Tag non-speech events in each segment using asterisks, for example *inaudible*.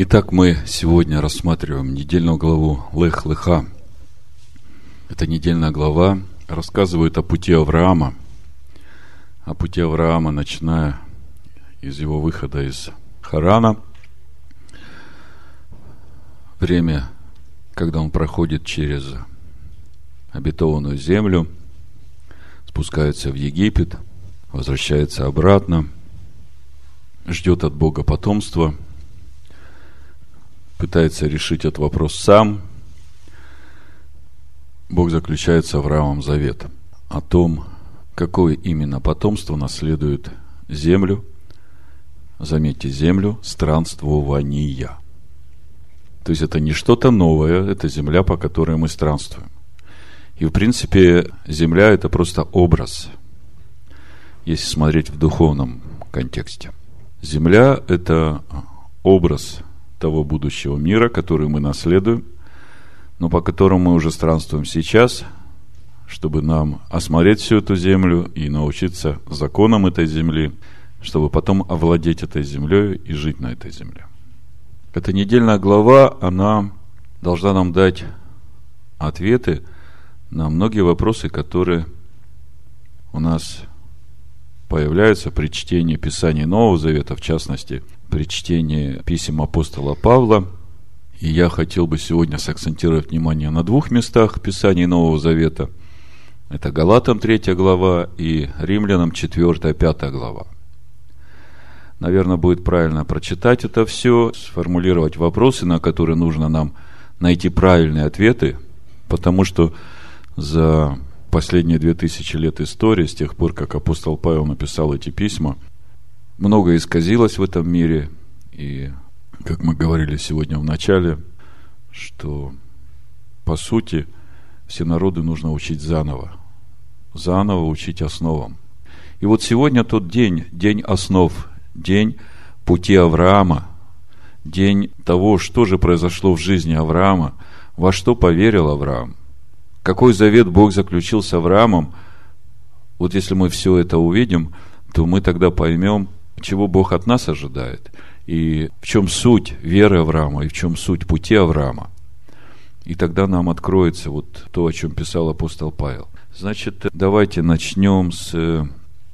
Итак, мы сегодня рассматриваем недельную главу Лех Леха. Эта недельная глава рассказывает о пути Авраама, о пути Авраама, начиная из его выхода из Харана, время, когда он проходит через обетованную землю, спускается в Египет, возвращается обратно, ждет от Бога потомства – пытается решить этот вопрос сам, Бог заключает с Авраамом завет о том, какое именно потомство наследует землю, заметьте, землю странствования. То есть это не что-то новое, это земля, по которой мы странствуем. И, в принципе, земля – это просто образ, если смотреть в духовном контексте. Земля – это образ того будущего мира, который мы наследуем, но по которому мы уже странствуем сейчас, чтобы нам осмотреть всю эту землю и научиться законам этой земли, чтобы потом овладеть этой землей и жить на этой земле. Эта недельная глава, она должна нам дать ответы на многие вопросы, которые у нас появляются при чтении Писания Нового Завета, в частности, при чтении писем апостола Павла. И я хотел бы сегодня сакцентировать внимание на двух местах Писания Нового Завета. Это Галатам 3 глава и Римлянам 4-5 глава. Наверное, будет правильно прочитать это все, сформулировать вопросы, на которые нужно нам найти правильные ответы, потому что за последние две тысячи лет истории, с тех пор, как апостол Павел написал эти письма, многое исказилось в этом мире. И, как мы говорили сегодня в начале, что, по сути, все народы нужно учить заново. Заново учить основам. И вот сегодня тот день, день основ, день пути Авраама, день того, что же произошло в жизни Авраама, во что поверил Авраам – какой завет Бог заключил с Авраамом, вот если мы все это увидим, то мы тогда поймем, чего Бог от нас ожидает, и в чем суть веры Авраама, и в чем суть пути Авраама. И тогда нам откроется вот то, о чем писал апостол Павел. Значит, давайте начнем с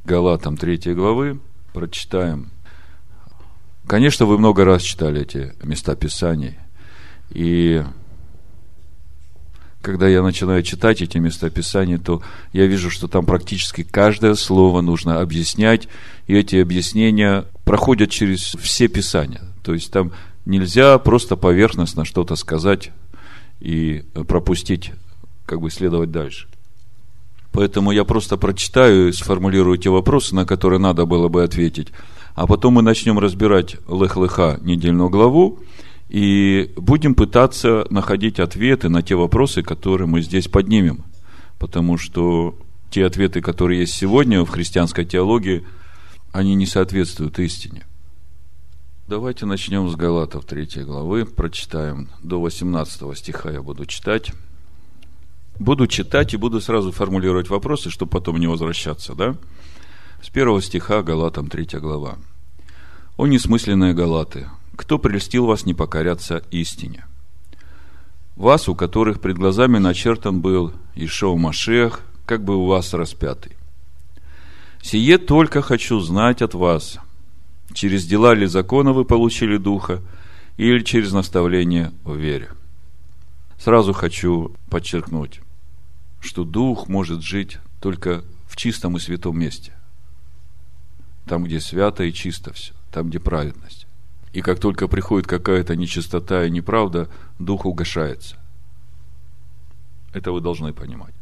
Галатам 3 главы, прочитаем. Конечно, вы много раз читали эти места Писаний, и когда я начинаю читать эти местописания, то я вижу, что там практически каждое слово нужно объяснять, и эти объяснения проходят через все писания. То есть там нельзя просто поверхностно что-то сказать и пропустить, как бы следовать дальше. Поэтому я просто прочитаю и сформулирую те вопросы, на которые надо было бы ответить. А потом мы начнем разбирать Лех-Леха недельную главу, и будем пытаться находить ответы на те вопросы, которые мы здесь поднимем. Потому что те ответы, которые есть сегодня в христианской теологии, они не соответствуют истине. Давайте начнем с Галатов 3 главы, прочитаем до 18 стиха я буду читать. Буду читать и буду сразу формулировать вопросы, чтобы потом не возвращаться, да? С первого стиха Галатам 3 глава. «О несмысленные Галаты, кто прельстил вас не покоряться истине? Вас, у которых пред глазами начертан был Ишоу Машех, как бы у вас распятый. Сие только хочу знать от вас, через дела ли закона вы получили Духа, или через наставление в вере. Сразу хочу подчеркнуть, что Дух может жить только в чистом и святом месте. Там, где свято и чисто все, там, где праведность. И как только приходит какая-то нечистота и неправда, дух угошается. Это вы должны понимать.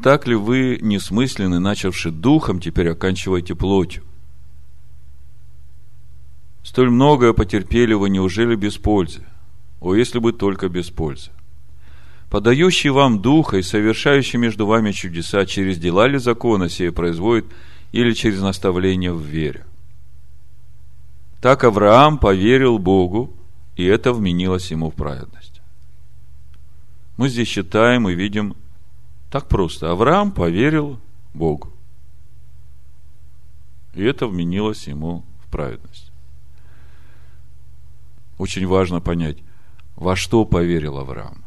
Так ли вы, несмысленны, начавши духом, теперь оканчиваете плотью? Столь многое потерпели вы, неужели без пользы? О, если бы только без пользы. Подающий вам духа и совершающий между вами чудеса через дела ли закона сие производит или через наставление в вере? Так Авраам поверил Богу, и это вменилось ему в праведность. Мы здесь считаем и видим так просто. Авраам поверил Богу. И это вменилось ему в праведность. очень важно понять, во что поверил Авраам.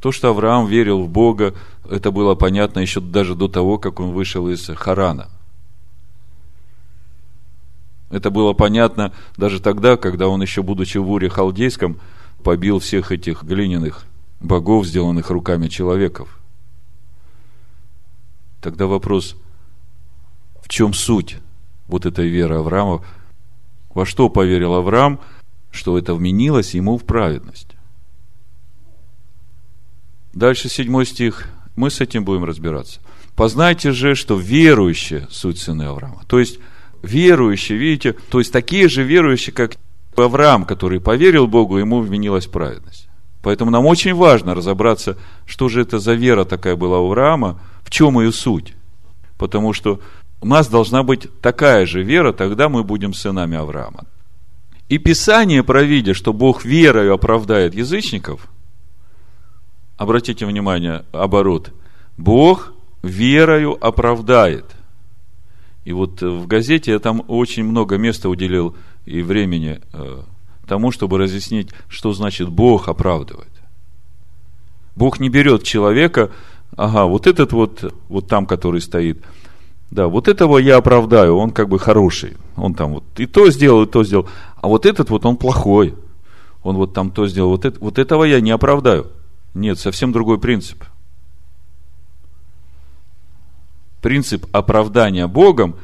То, что Авраам верил в Бога, это было понятно еще даже до того, как он вышел из Харана. Это было понятно даже тогда, когда он еще, будучи в Уре Халдейском, побил всех этих глиняных богов, сделанных руками человеков. Тогда вопрос, в чем суть вот этой веры Авраама? Во что поверил Авраам, что это вменилось ему в праведность? Дальше седьмой стих. Мы с этим будем разбираться. Познайте же, что верующие суть сыны Авраама. То есть, верующие, видите, то есть такие же верующие, как Авраам, который поверил Богу, ему вменилась праведность. Поэтому нам очень важно разобраться, что же это за вера такая была у Авраама, в чем ее суть. Потому что у нас должна быть такая же вера, тогда мы будем сынами Авраама. И Писание, провидя, что Бог верою оправдает язычников – обратите внимание, оборот. Бог верою оправдает. И вот в газете я там очень много места уделил и времени э, тому, чтобы разъяснить, что значит Бог оправдывает. Бог не берет человека, ага, вот этот вот, вот там, который стоит, да, вот этого я оправдаю, он как бы хороший, он там вот и то сделал, и то сделал, а вот этот вот он плохой, он вот там то сделал, вот, это, вот этого я не оправдаю. Нет, совсем другой принцип. Принцип оправдания Богом,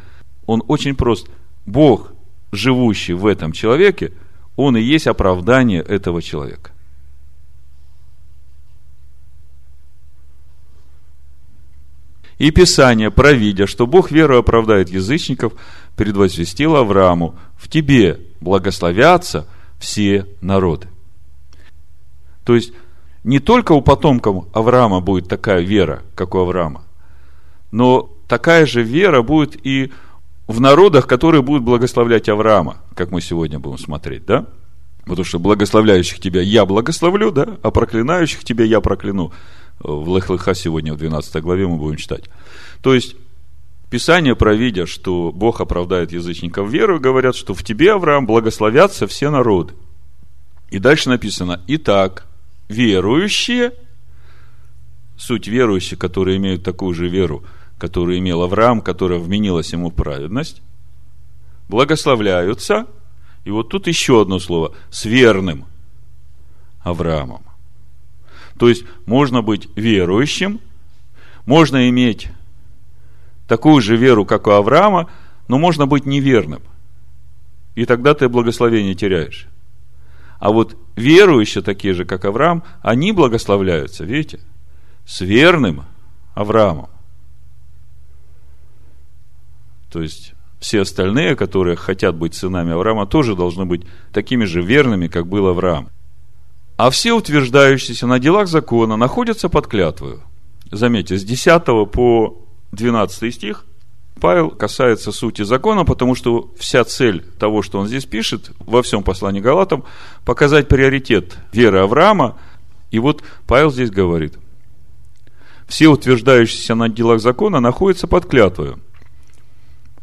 он очень прост. Бог, живущий в этом человеке, он и есть оправдание этого человека. И Писание, провидя, что Бог веру оправдает язычников, предвозвестил Аврааму, в тебе благословятся все народы. То есть, не только у потомков Авраама будет такая вера, как у Авраама, но такая же вера будет и в народах, которые будут благословлять Авраама, как мы сегодня будем смотреть, да? Потому что благословляющих тебя я благословлю, да, а проклинающих тебя я прокляну. В Лехлыха сегодня в 12 главе мы будем читать. То есть, Писание, провидя, что Бог оправдает язычников веру, говорят, что в тебе, Авраам, благословятся все народы. И дальше написано, итак, верующие, суть верующие, которые имеют такую же веру, которую имел Авраам, которая вменилась ему праведность, благословляются, и вот тут еще одно слово, с верным Авраамом. То есть, можно быть верующим, можно иметь такую же веру, как у Авраама, но можно быть неверным. И тогда ты благословение теряешь. А вот верующие, такие же, как Авраам, они благословляются, видите, с верным Авраамом. То есть, все остальные, которые хотят быть сынами Авраама, тоже должны быть такими же верными, как был Авраам. А все утверждающиеся на делах закона находятся под клятвою. Заметьте, с 10 по 12 стих – Павел касается сути закона, потому что вся цель того, что он здесь пишет, во всем послании Галатам, показать приоритет веры Авраама. И вот Павел здесь говорит, все утверждающиеся на делах закона находятся под клятвою.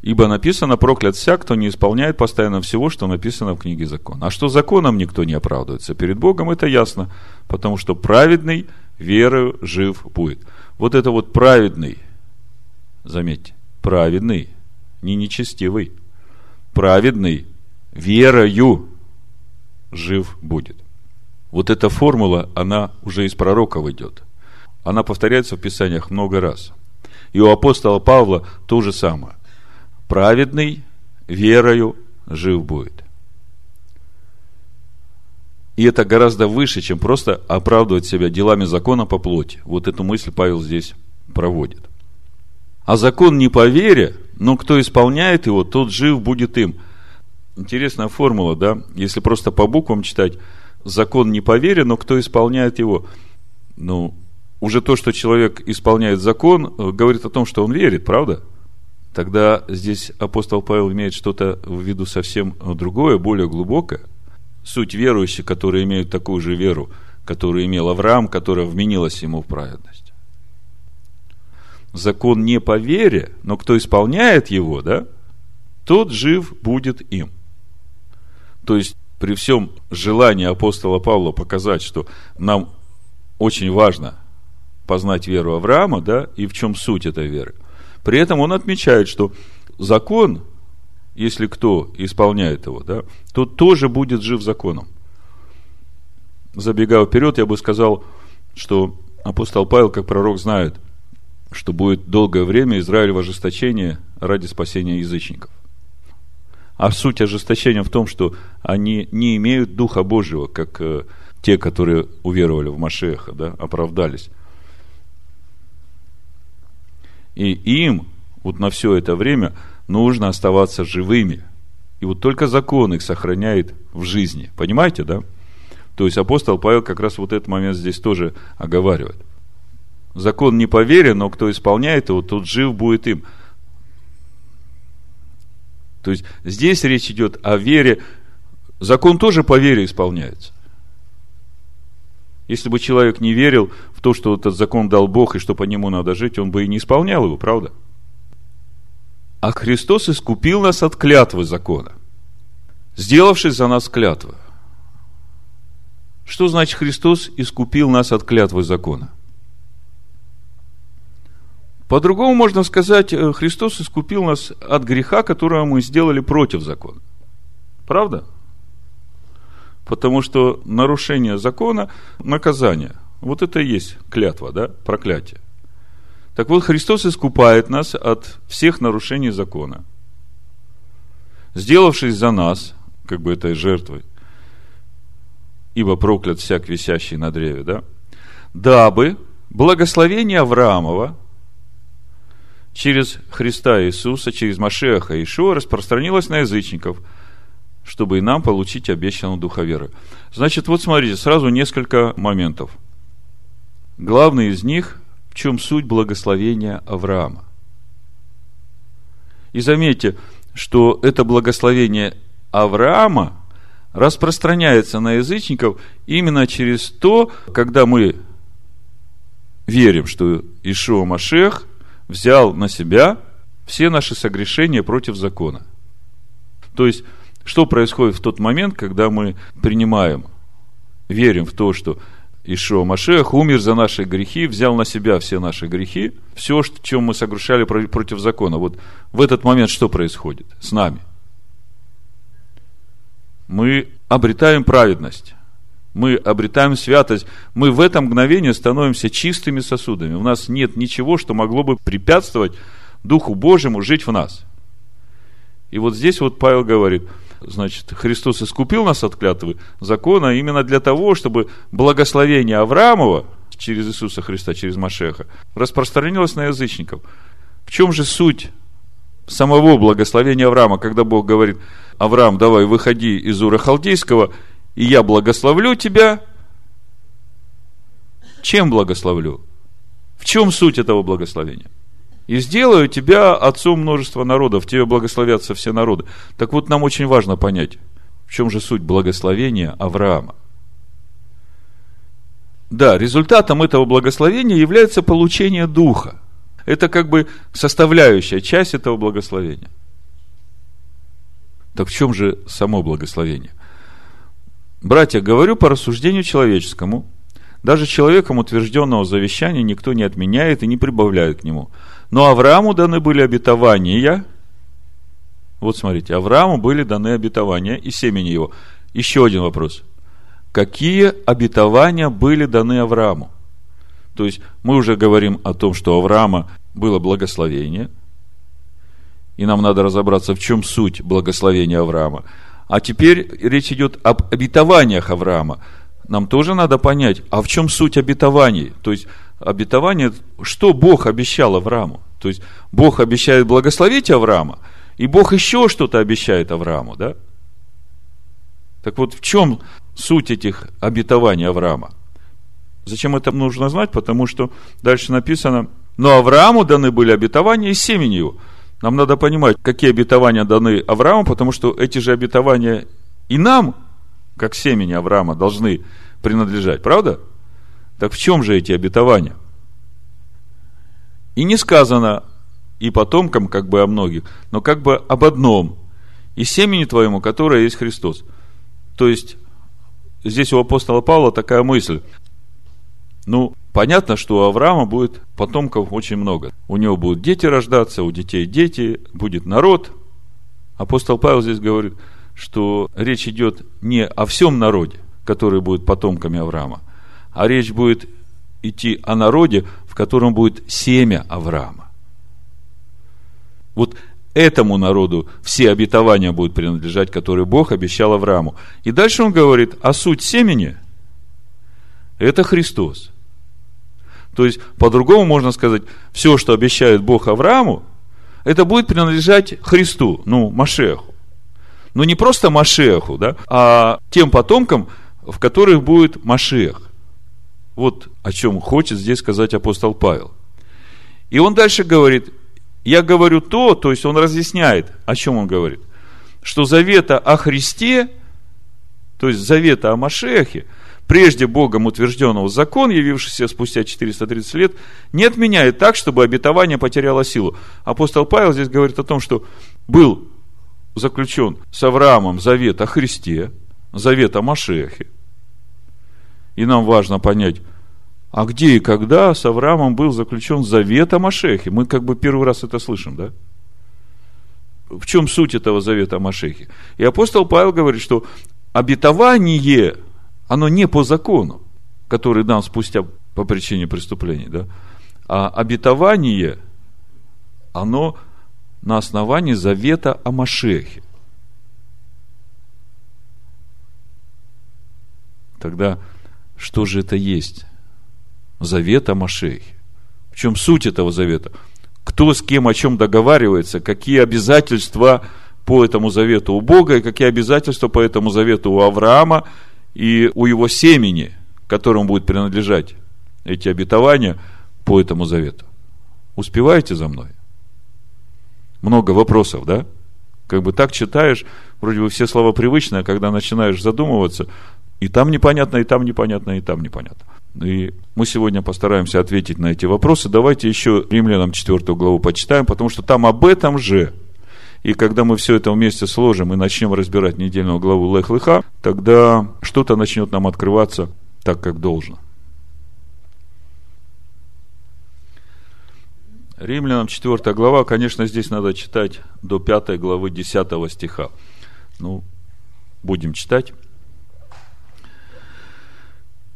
Ибо написано, проклят вся, кто не исполняет постоянно всего, что написано в книге закона. А что законом никто не оправдывается перед Богом, это ясно, потому что праведный верою жив будет. Вот это вот праведный, заметьте, праведный, не нечестивый, праведный, верою жив будет. Вот эта формула, она уже из пророков идет. Она повторяется в Писаниях много раз. И у апостола Павла то же самое. Праведный верою жив будет. И это гораздо выше, чем просто оправдывать себя делами закона по плоти. Вот эту мысль Павел здесь проводит. А закон не по вере, но кто исполняет его, тот жив будет им. Интересная формула, да? Если просто по буквам читать, закон не по вере, но кто исполняет его. Ну, уже то, что человек исполняет закон, э, говорит о том, что он верит, правда? Тогда здесь апостол Павел имеет что-то в виду совсем другое, более глубокое. Суть верующих, которые имеют такую же веру, которую имел Авраам, которая вменилась ему в праведность закон не по вере, но кто исполняет его, да, тот жив будет им. То есть, при всем желании апостола Павла показать, что нам очень важно познать веру Авраама, да, и в чем суть этой веры. При этом он отмечает, что закон, если кто исполняет его, да, то тоже будет жив законом. Забегая вперед, я бы сказал, что апостол Павел, как пророк, знает, что будет долгое время Израиль в ожесточении ради спасения язычников. А суть ожесточения в том, что они не имеют Духа Божьего, как э, те, которые уверовали в Машеха, да, оправдались. И им вот на все это время нужно оставаться живыми. И вот только закон их сохраняет в жизни. Понимаете, да? То есть апостол Павел как раз вот этот момент здесь тоже оговаривает. Закон не по вере, но кто исполняет его, тот жив будет им. То есть здесь речь идет о вере. Закон тоже по вере исполняется. Если бы человек не верил в то, что этот закон дал Бог и что по нему надо жить, он бы и не исполнял его, правда? А Христос искупил нас от клятвы закона, сделавшись за нас клятвы. Что значит Христос искупил нас от клятвы закона? По-другому можно сказать, э, Христос искупил нас от греха, которого мы сделали против закона. Правда? Потому что нарушение закона – наказание. Вот это и есть клятва, да, проклятие. Так вот, Христос искупает нас от всех нарушений закона, сделавшись за нас, как бы этой жертвой, ибо проклят всяк висящий на древе, да, дабы благословение Авраамова через Христа Иисуса, через Машеха Ишуа распространилось на язычников – чтобы и нам получить обещанную духа веры. Значит, вот смотрите, сразу несколько моментов. Главный из них, в чем суть благословения Авраама. И заметьте, что это благословение Авраама распространяется на язычников именно через то, когда мы верим, что Ишуа Машех взял на себя все наши согрешения против закона. То есть, что происходит в тот момент, когда мы принимаем, верим в то, что Ишуа Машех умер за наши грехи, взял на себя все наши грехи, все, в чем мы согрешали против закона. Вот в этот момент что происходит с нами? Мы обретаем праведность, мы обретаем святость, мы в это мгновение становимся чистыми сосудами. У нас нет ничего, что могло бы препятствовать Духу Божьему жить в нас. И вот здесь вот Павел говорит – значит, Христос искупил нас от клятвы закона именно для того, чтобы благословение Авраамова через Иисуса Христа, через Машеха, распространилось на язычников. В чем же суть самого благословения Авраама, когда Бог говорит, Авраам, давай выходи из Ура Халдейского, и я благословлю тебя. Чем благословлю? В чем суть этого благословения? И сделаю тебя отцом множества народов, тебе благословятся все народы. Так вот, нам очень важно понять, в чем же суть благословения Авраама. Да, результатом этого благословения является получение Духа. Это как бы составляющая часть этого благословения. Так в чем же само благословение? Братья, говорю по рассуждению человеческому. Даже человеком утвержденного завещания никто не отменяет и не прибавляет к нему – но Аврааму даны были обетования. Вот смотрите, Аврааму были даны обетования и семени его. Еще один вопрос. Какие обетования были даны Аврааму? То есть мы уже говорим о том, что у Авраама было благословение, и нам надо разобраться, в чем суть благословения Авраама. А теперь речь идет об обетованиях Авраама. Нам тоже надо понять, а в чем суть обетований? То есть обетование, что Бог обещал Аврааму. То есть Бог обещает благословить Авраама, и Бог еще что-то обещает Аврааму, да? Так вот, в чем суть этих обетований Авраама? Зачем это нужно знать? Потому что дальше написано, но Аврааму даны были обетования и семени его. Нам надо понимать, какие обетования даны Аврааму, потому что эти же обетования и нам, как семени Авраама, должны принадлежать, правда? Так в чем же эти обетования? И не сказано и потомкам, как бы о многих, но как бы об одном, и семени твоему, которое есть Христос. То есть, здесь у апостола Павла такая мысль. Ну, понятно, что у Авраама будет потомков очень много. У него будут дети рождаться, у детей дети, будет народ. Апостол Павел здесь говорит, что речь идет не о всем народе, который будет потомками Авраама, а речь будет идти о народе, в котором будет семя Авраама. Вот этому народу все обетования будут принадлежать, которые Бог обещал Аврааму. И дальше он говорит, а суть семени – это Христос. То есть, по-другому можно сказать, все, что обещает Бог Аврааму, это будет принадлежать Христу, ну, Машеху. Ну, не просто Машеху, да, а тем потомкам, в которых будет Машех. Вот о чем хочет здесь сказать апостол Павел. И он дальше говорит, я говорю то, то есть он разъясняет, о чем он говорит, что завета о Христе, то есть завета о Машехе, прежде Богом утвержденного закон, явившийся спустя 430 лет, не отменяет так, чтобы обетование потеряло силу. Апостол Павел здесь говорит о том, что был заключен с Авраамом завет о Христе, завет о Машехе. И нам важно понять, а где и когда с Авраамом был заключен завет о Машехе? Мы как бы первый раз это слышим, да? В чем суть этого завета о Машехе? И апостол Павел говорит, что обетование, оно не по закону, который дан спустя по причине преступлений, да? А обетование, оно на основании завета о Машехе. Тогда что же это есть? Завет о Машехе. В чем суть этого завета? Кто с кем о чем договаривается, какие обязательства по этому завету у Бога и какие обязательства по этому завету у Авраама и у его семени, которому будет принадлежать эти обетования по этому завету. Успеваете за мной? Много вопросов, да? Как бы так читаешь, вроде бы все слова привычные, а когда начинаешь задумываться, и там непонятно, и там непонятно, и там непонятно. И мы сегодня постараемся ответить на эти вопросы. Давайте еще Римлянам 4 главу почитаем, потому что там об этом же. И когда мы все это вместе сложим и начнем разбирать недельную главу Лех Леха, тогда что-то начнет нам открываться так, как должно. Римлянам 4 глава, конечно, здесь надо читать до 5 главы 10 стиха. Ну, будем читать.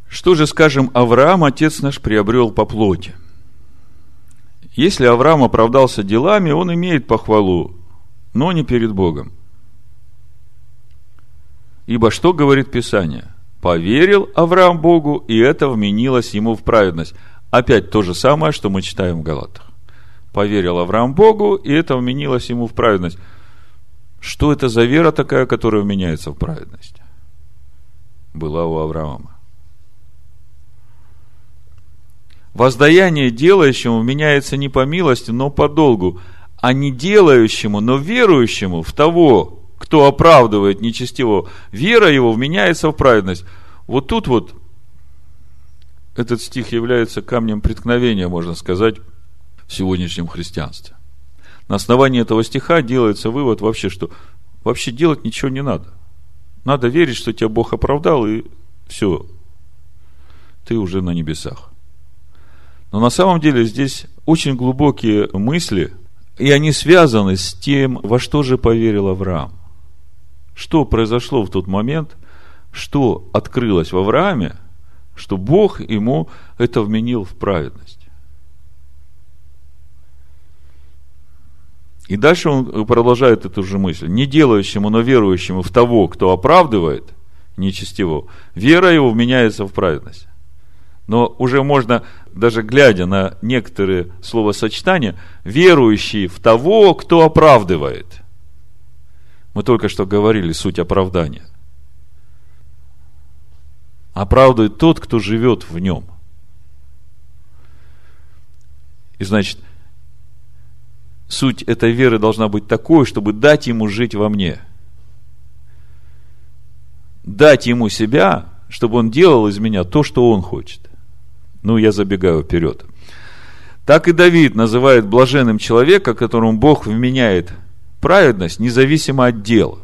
Что же, скажем, Авраам, отец наш, приобрел по плоти? Если Авраам оправдался делами, он имеет похвалу, но не перед Богом. Ибо что говорит Писание? Поверил Авраам Богу, и это вменилось ему в праведность. Опять то же самое, что мы читаем в Галатах. Поверил Авраам Богу, и это вменилось ему в праведность. Что это за вера такая, которая вменяется в праведность? Была у Авраама. Воздаяние делающему меняется не по милости, но по долгу, а не делающему, но верующему в того, кто оправдывает нечестивого, вера его вменяется в праведность. Вот тут вот этот стих является камнем преткновения, можно сказать, в сегодняшнем христианстве. На основании этого стиха делается вывод вообще, что вообще делать ничего не надо. Надо верить, что тебя Бог оправдал, и все, ты уже на небесах. Но на самом деле здесь очень глубокие мысли, и они связаны с тем, во что же поверил Авраам. Что произошло в тот момент, что открылось в Аврааме, что Бог ему это вменил в праведность. И дальше он продолжает эту же мысль. Не делающему, но верующему в того, кто оправдывает нечестиво, вера его вменяется в праведность. Но уже можно, даже глядя на некоторые словосочетания, верующий в того, кто оправдывает. Мы только что говорили суть оправдания. Оправдывает тот, кто живет в нем. И значит, суть этой веры должна быть такой, чтобы дать ему жить во мне. Дать ему себя, чтобы он делал из меня то, что он хочет. Ну, я забегаю вперед. Так и Давид называет блаженным человека, которому Бог вменяет праведность, независимо от дела.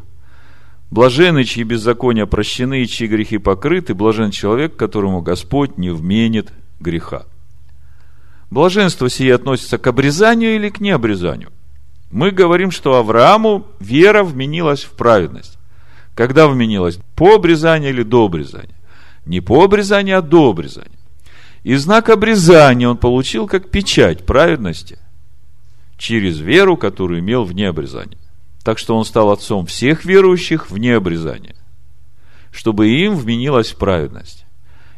Блаженны, чьи беззакония прощены и чьи грехи покрыты, блажен человек, которому Господь не вменит греха. Блаженство сие относится к обрезанию или к необрезанию? Мы говорим, что Аврааму вера вменилась в праведность. Когда вменилась? По обрезанию или до обрезания? Не по обрезанию, а до обрезания. И знак обрезания он получил как печать праведности через веру, которую имел вне обрезания. Так что он стал отцом всех верующих вне обрезания, чтобы им вменилась праведность.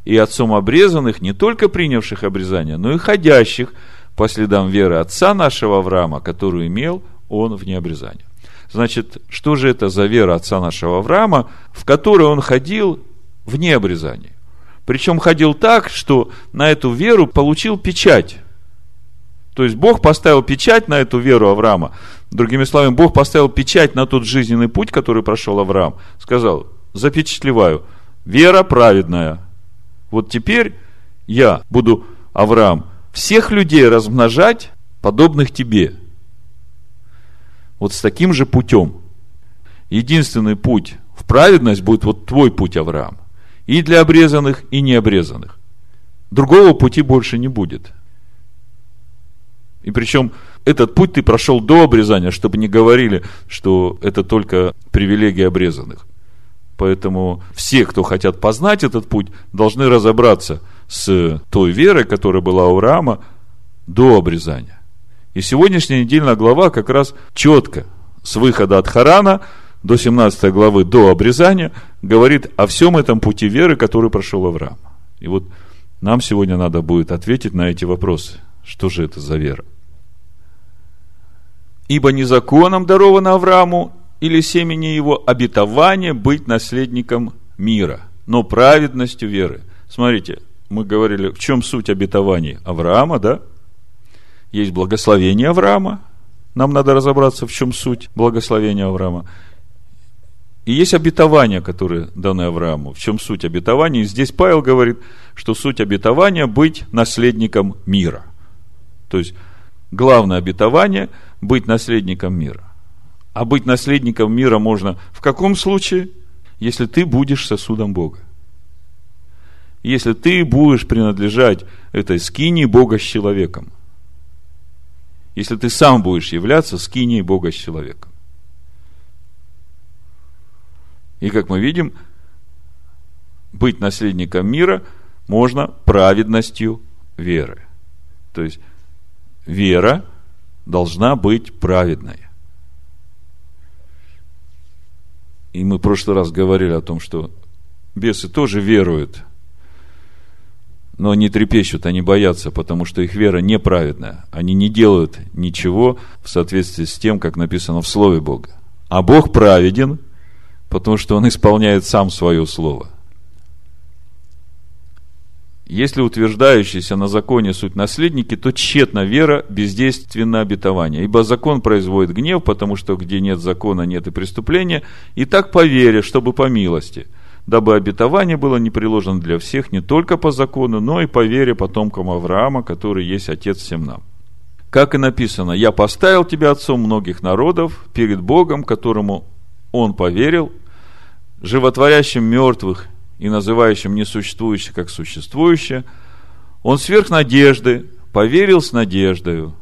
И отцом обрезанных, не только принявших обрезание, но и ходящих по следам веры отца нашего Авраама, которую имел он вне обрезания. Значит, что же это за вера отца нашего Авраама, в которой он ходил вне обрезания? Причем ходил так, что на эту веру получил печать. То есть Бог поставил печать на эту веру Авраама. Другими словами, Бог поставил печать на тот жизненный путь, который прошел Авраам. Сказал, запечатлеваю, вера праведная. Вот теперь я буду, Авраам, всех людей размножать, подобных тебе. Вот с таким же путем. Единственный путь в праведность будет вот твой путь, Авраам. И для обрезанных, и необрезанных. Другого пути больше не будет. И причем этот путь ты прошел до обрезания, чтобы не говорили, что это только привилегия обрезанных. Поэтому все, кто хотят познать этот путь, должны разобраться с той верой, которая была у Авраама до обрезания. И сегодняшняя недельная глава как раз четко с выхода от Харана до 17 главы, до обрезания, говорит о всем этом пути веры, который прошел Авраам. И вот нам сегодня надо будет ответить на эти вопросы. Что же это за вера? Ибо не законом даровано Аврааму или семени его обетование быть наследником мира, но праведностью веры. Смотрите, мы говорили, в чем суть обетований Авраама, да? Есть благословение Авраама. Нам надо разобраться, в чем суть благословения Авраама. И есть обетования, которые даны Аврааму. В чем суть обетования? И здесь Павел говорит, что суть обетования – быть наследником мира. То есть, главное обетование – быть наследником мира. А быть наследником мира можно в каком случае? Если ты будешь сосудом Бога. Если ты будешь принадлежать этой скинии Бога с человеком. Если ты сам будешь являться скинией Бога с человеком. И как мы видим, быть наследником мира можно праведностью веры. То есть, вера должна быть праведной. И мы в прошлый раз говорили о том, что бесы тоже веруют, но они трепещут, они боятся, потому что их вера неправедная. Они не делают ничего в соответствии с тем, как написано в Слове Бога. А Бог праведен, потому что Он исполняет сам свое Слово. Если утверждающиеся на законе суть наследники, то тщетна вера, бездейственно обетование. Ибо закон производит гнев, потому что где нет закона, нет и преступления. И так по вере, чтобы по милости, дабы обетование было не приложено для всех не только по закону, но и по вере потомкам Авраама, который есть отец всем нам. Как и написано, «Я поставил тебя отцом многих народов перед Богом, которому он поверил, животворящим мертвых и называющим несуществующее как существующее, он сверх надежды поверил с надеждою,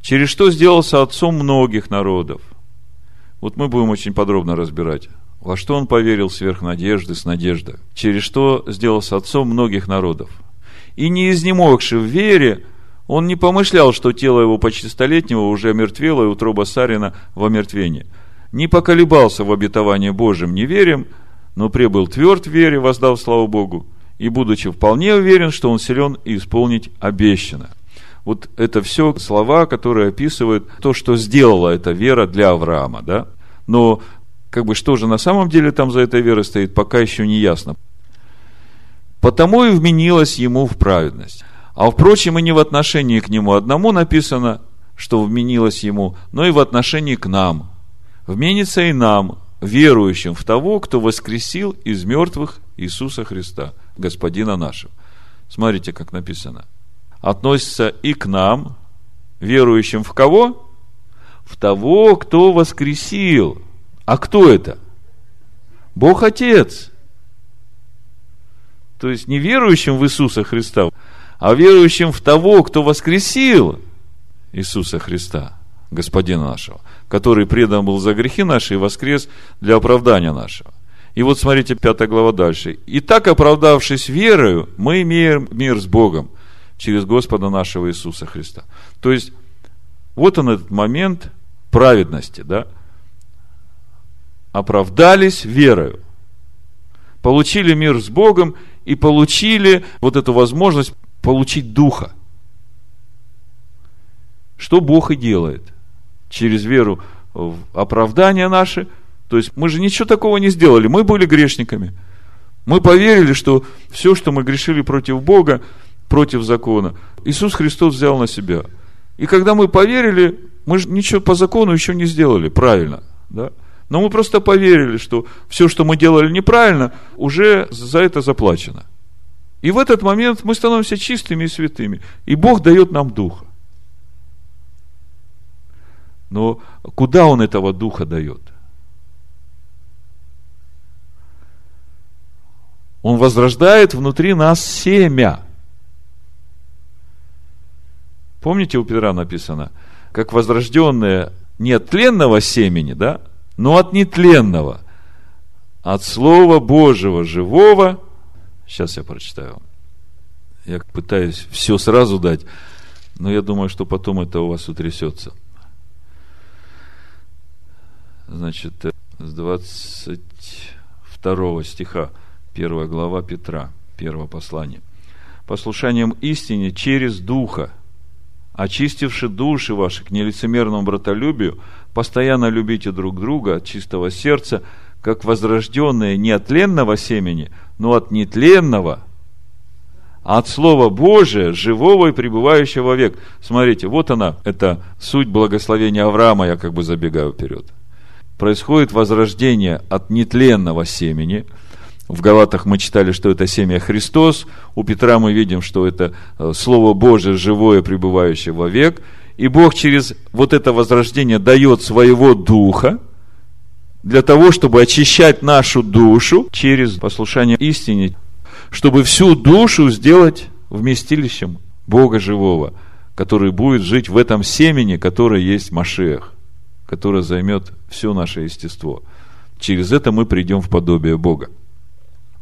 через что сделался отцом многих народов. Вот мы будем очень подробно разбирать, во что он поверил сверх надежды с надеждой, через что сделался отцом многих народов. И не изнемогший в вере, он не помышлял, что тело его почти столетнего уже омертвело, и утроба Сарина в омертвении. Не поколебался в обетовании Божьем неверием, но прибыл тверд в вере, воздав славу Богу, и будучи вполне уверен, что он силен исполнить обещанное. Вот это все слова, которые описывают то, что сделала эта вера для Авраама, да? Но как бы что же на самом деле там за этой верой стоит, пока еще не ясно. Потому и вменилось ему в праведность. А впрочем, и не в отношении к нему одному написано, что вменилось ему, но и в отношении к нам. Вменится и нам, верующим в того, кто воскресил из мертвых Иисуса Христа, Господина нашего. Смотрите, как написано. Относится и к нам, верующим в кого? В того, кто воскресил. А кто это? Бог Отец. То есть не верующим в Иисуса Христа, а верующим в того, кто воскресил Иисуса Христа, Господина нашего, который предан был за грехи наши и воскрес для оправдания нашего. И вот смотрите, пятая глава дальше. «И так, оправдавшись верою, мы имеем мир с Богом через Господа нашего Иисуса Христа». То есть, вот он этот момент праведности, да? Оправдались верою. Получили мир с Богом и получили вот эту возможность получить Духа. Что Бог и делает. Через веру в оправдание наше. То есть мы же ничего такого не сделали. Мы были грешниками. Мы поверили, что все, что мы грешили против Бога, против закона, Иисус Христос взял на себя. И когда мы поверили, мы же ничего по закону еще не сделали правильно. Да? Но мы просто поверили, что все, что мы делали неправильно, уже за это заплачено. И в этот момент мы становимся чистыми и святыми. И Бог дает нам Духа. Но куда Он этого Духа дает? Он возрождает внутри нас семя. Помните, у Петра написано, как возрожденное не от тленного семени, да, но от нетленного, от Слова Божьего живого. Сейчас я прочитаю. Я пытаюсь все сразу дать, но я думаю, что потом это у вас утрясется. Значит, с 22 стиха, 1 глава Петра, первое послание. Послушанием истине через Духа, очистивши души ваши к нелицемерному братолюбию, постоянно любите друг друга от чистого сердца, как возрожденные не от тленного семени, но от нетленного, а от Слова Божия, живого и пребывающего век. Смотрите, вот она, это суть благословения Авраама, я как бы забегаю вперед. Происходит возрождение от нетленного семени – в Галатах мы читали, что это семя Христос. У Петра мы видим, что это э, Слово Божие, живое, пребывающее во век. И Бог через вот это возрождение дает своего Духа для того, чтобы очищать нашу душу через послушание истине, чтобы всю душу сделать вместилищем Бога живого, который будет жить в этом семени, которое есть Машех, которое займет все наше естество. Через это мы придем в подобие Бога.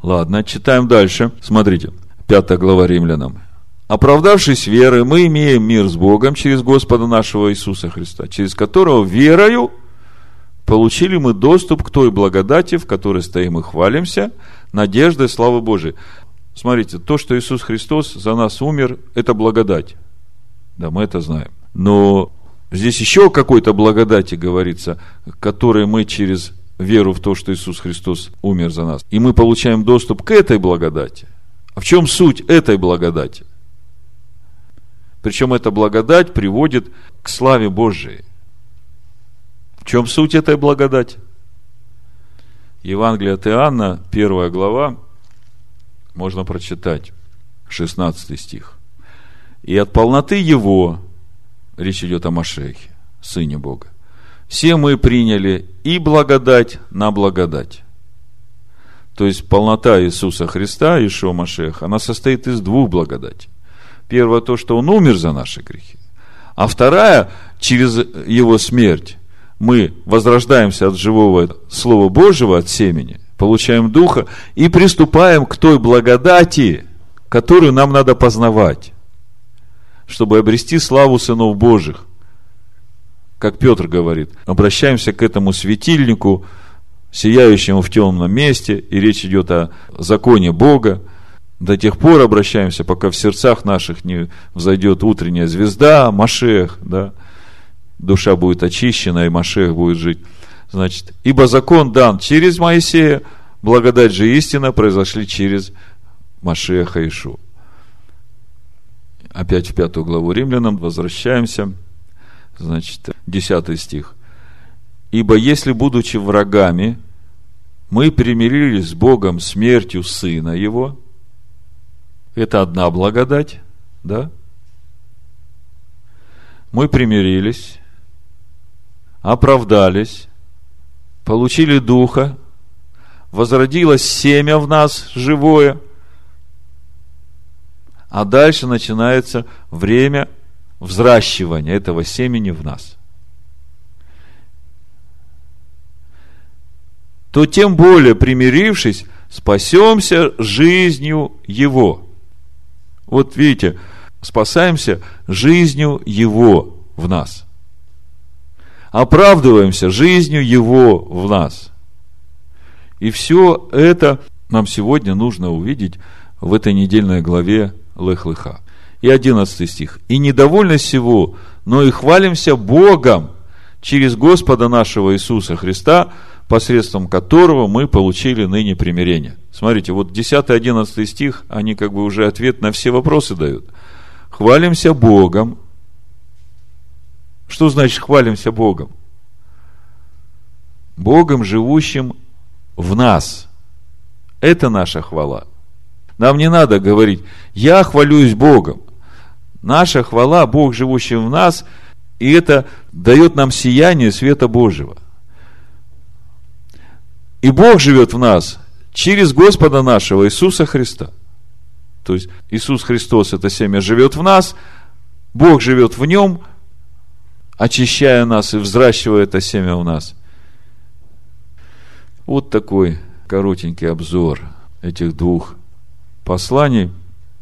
Ладно, читаем дальше. Смотрите, пятая глава римлянам. Оправдавшись верой, мы имеем мир с Богом через Господа нашего Иисуса Христа, через которого верою получили мы доступ к той благодати, в которой стоим и хвалимся, надеждой славы Божией. Смотрите, то, что Иисус Христос за нас умер, это благодать. Да, мы это знаем. Но здесь еще о какой-то благодати говорится, которой мы через веру в то, что Иисус Христос умер за нас. И мы получаем доступ к этой благодати. А в чем суть этой благодати? Причем эта благодать приводит к славе Божией. В чем суть этой благодати? Евангелие от Иоанна, первая глава, можно прочитать, 16 стих. И от полноты Его, речь идет о Машехе, Сыне Бога, все мы приняли и благодать на благодать. То есть полнота Иисуса Христа, Ишуа Машех, она состоит из двух благодатей. Первое то, что Он умер за наши грехи. А вторая, через Его смерть, мы возрождаемся от живого Слова Божьего, от семени, получаем Духа и приступаем к той благодати, которую нам надо познавать, чтобы обрести славу сынов Божьих как Петр говорит, обращаемся к этому светильнику, сияющему в темном месте, и речь идет о законе Бога, до тех пор обращаемся, пока в сердцах наших не взойдет утренняя звезда, Машех, да, душа будет очищена, и Машех будет жить. Значит, ибо закон дан через Моисея, благодать же истина произошли через Машеха Ишу. Опять в пятую главу римлянам возвращаемся – Значит, 10 стих. Ибо если, будучи врагами, мы примирились с Богом смертью Сына Его, это одна благодать, да? Мы примирились, оправдались, получили Духа, возродилось семя в нас живое, а дальше начинается время взращивания этого семени в нас. То тем более примирившись, спасемся жизнью Его. Вот видите, спасаемся жизнью Его в нас. Оправдываемся жизнью Его в нас. И все это нам сегодня нужно увидеть в этой недельной главе Лех-Леха. И одиннадцатый стих. «И недовольны всего, но и хвалимся Богом через Господа нашего Иисуса Христа, посредством которого мы получили ныне примирение». Смотрите, вот 10-11 стих, они как бы уже ответ на все вопросы дают. Хвалимся Богом. Что значит хвалимся Богом? Богом, живущим в нас. Это наша хвала. Нам не надо говорить, я хвалюсь Богом. Наша хвала, Бог, живущий в нас, и это дает нам сияние света Божьего. И Бог живет в нас через Господа нашего Иисуса Христа. То есть Иисус Христос, это семя, живет в нас, Бог живет в нем, очищая нас и взращивая это семя в нас. Вот такой коротенький обзор этих двух посланий,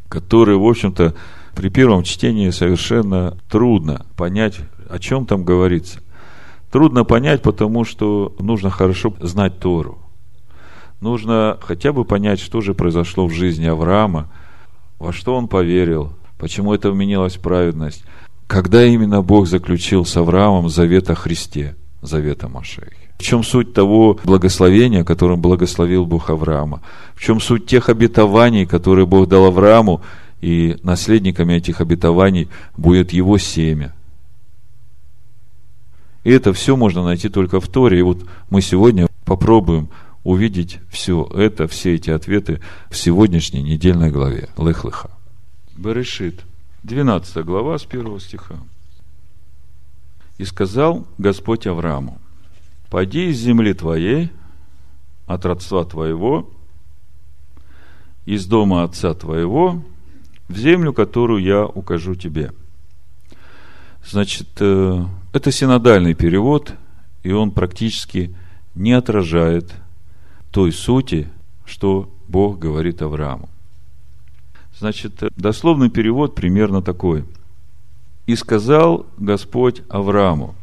которые, в общем-то, при первом чтении совершенно трудно понять, о чем там говорится. Трудно понять, потому что нужно хорошо знать Тору. Нужно хотя бы понять, что же произошло в жизни Авраама, во что он поверил, почему это вменилась праведность, когда именно Бог заключил с Авраамом завет о Христе, завет о Машехе. В чем суть того благословения, которым благословил Бог Авраама? В чем суть тех обетований, которые Бог дал Аврааму, и наследниками этих обетований будет его семя? И это все можно найти только в Торе. И вот мы сегодня попробуем увидеть все это, все эти ответы в сегодняшней недельной главе Лех-Леха. Берешит, 12 глава с 1 стиха. «И сказал Господь Аврааму, Пойди из земли твоей, от родства твоего, из дома отца твоего, в землю, которую я укажу тебе. Значит, э, это синодальный перевод, и он практически не отражает той сути, что Бог говорит Аврааму. Значит, дословный перевод примерно такой. «И сказал Господь Аврааму,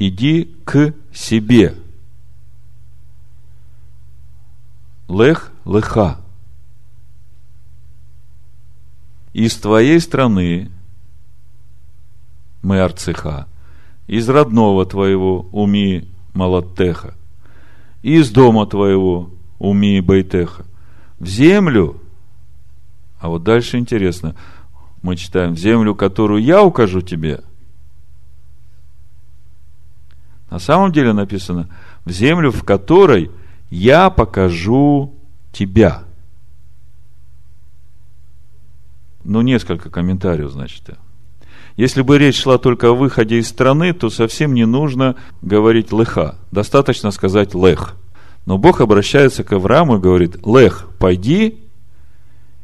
иди к себе. Лех леха. Из твоей страны, мы арцеха, из родного твоего уми малаттеха, из дома твоего уми байтеха, в землю, а вот дальше интересно, мы читаем, в землю, которую я укажу тебе – на самом деле написано, в землю, в которой я покажу тебя. Ну, несколько комментариев, значит. Если бы речь шла только о выходе из страны, то совсем не нужно говорить леха. Достаточно сказать лех. Но Бог обращается к Аврааму и говорит, лех, пойди,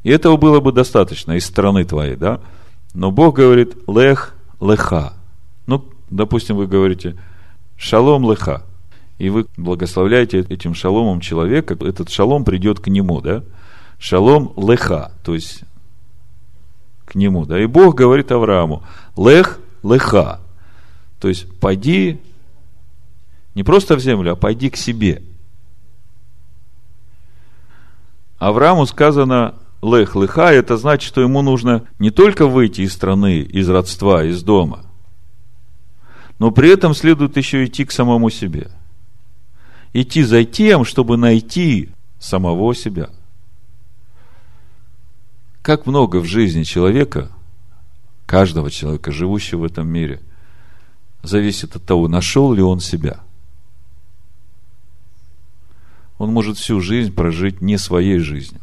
и этого было бы достаточно из страны твоей, да? Но Бог говорит, лех, леха. Ну, допустим, вы говорите, шалом лыха. И вы благословляете этим шаломом человека, этот шалом придет к нему, да? Шалом леха, то есть к нему, да? И Бог говорит Аврааму, лех леха, то есть пойди не просто в землю, а пойди к себе. Аврааму сказано лех леха, это значит, что ему нужно не только выйти из страны, из родства, из дома, но при этом следует еще идти к самому себе. Идти за тем, чтобы найти самого себя. Как много в жизни человека, каждого человека, живущего в этом мире, зависит от того, нашел ли он себя. Он может всю жизнь прожить не своей жизнью.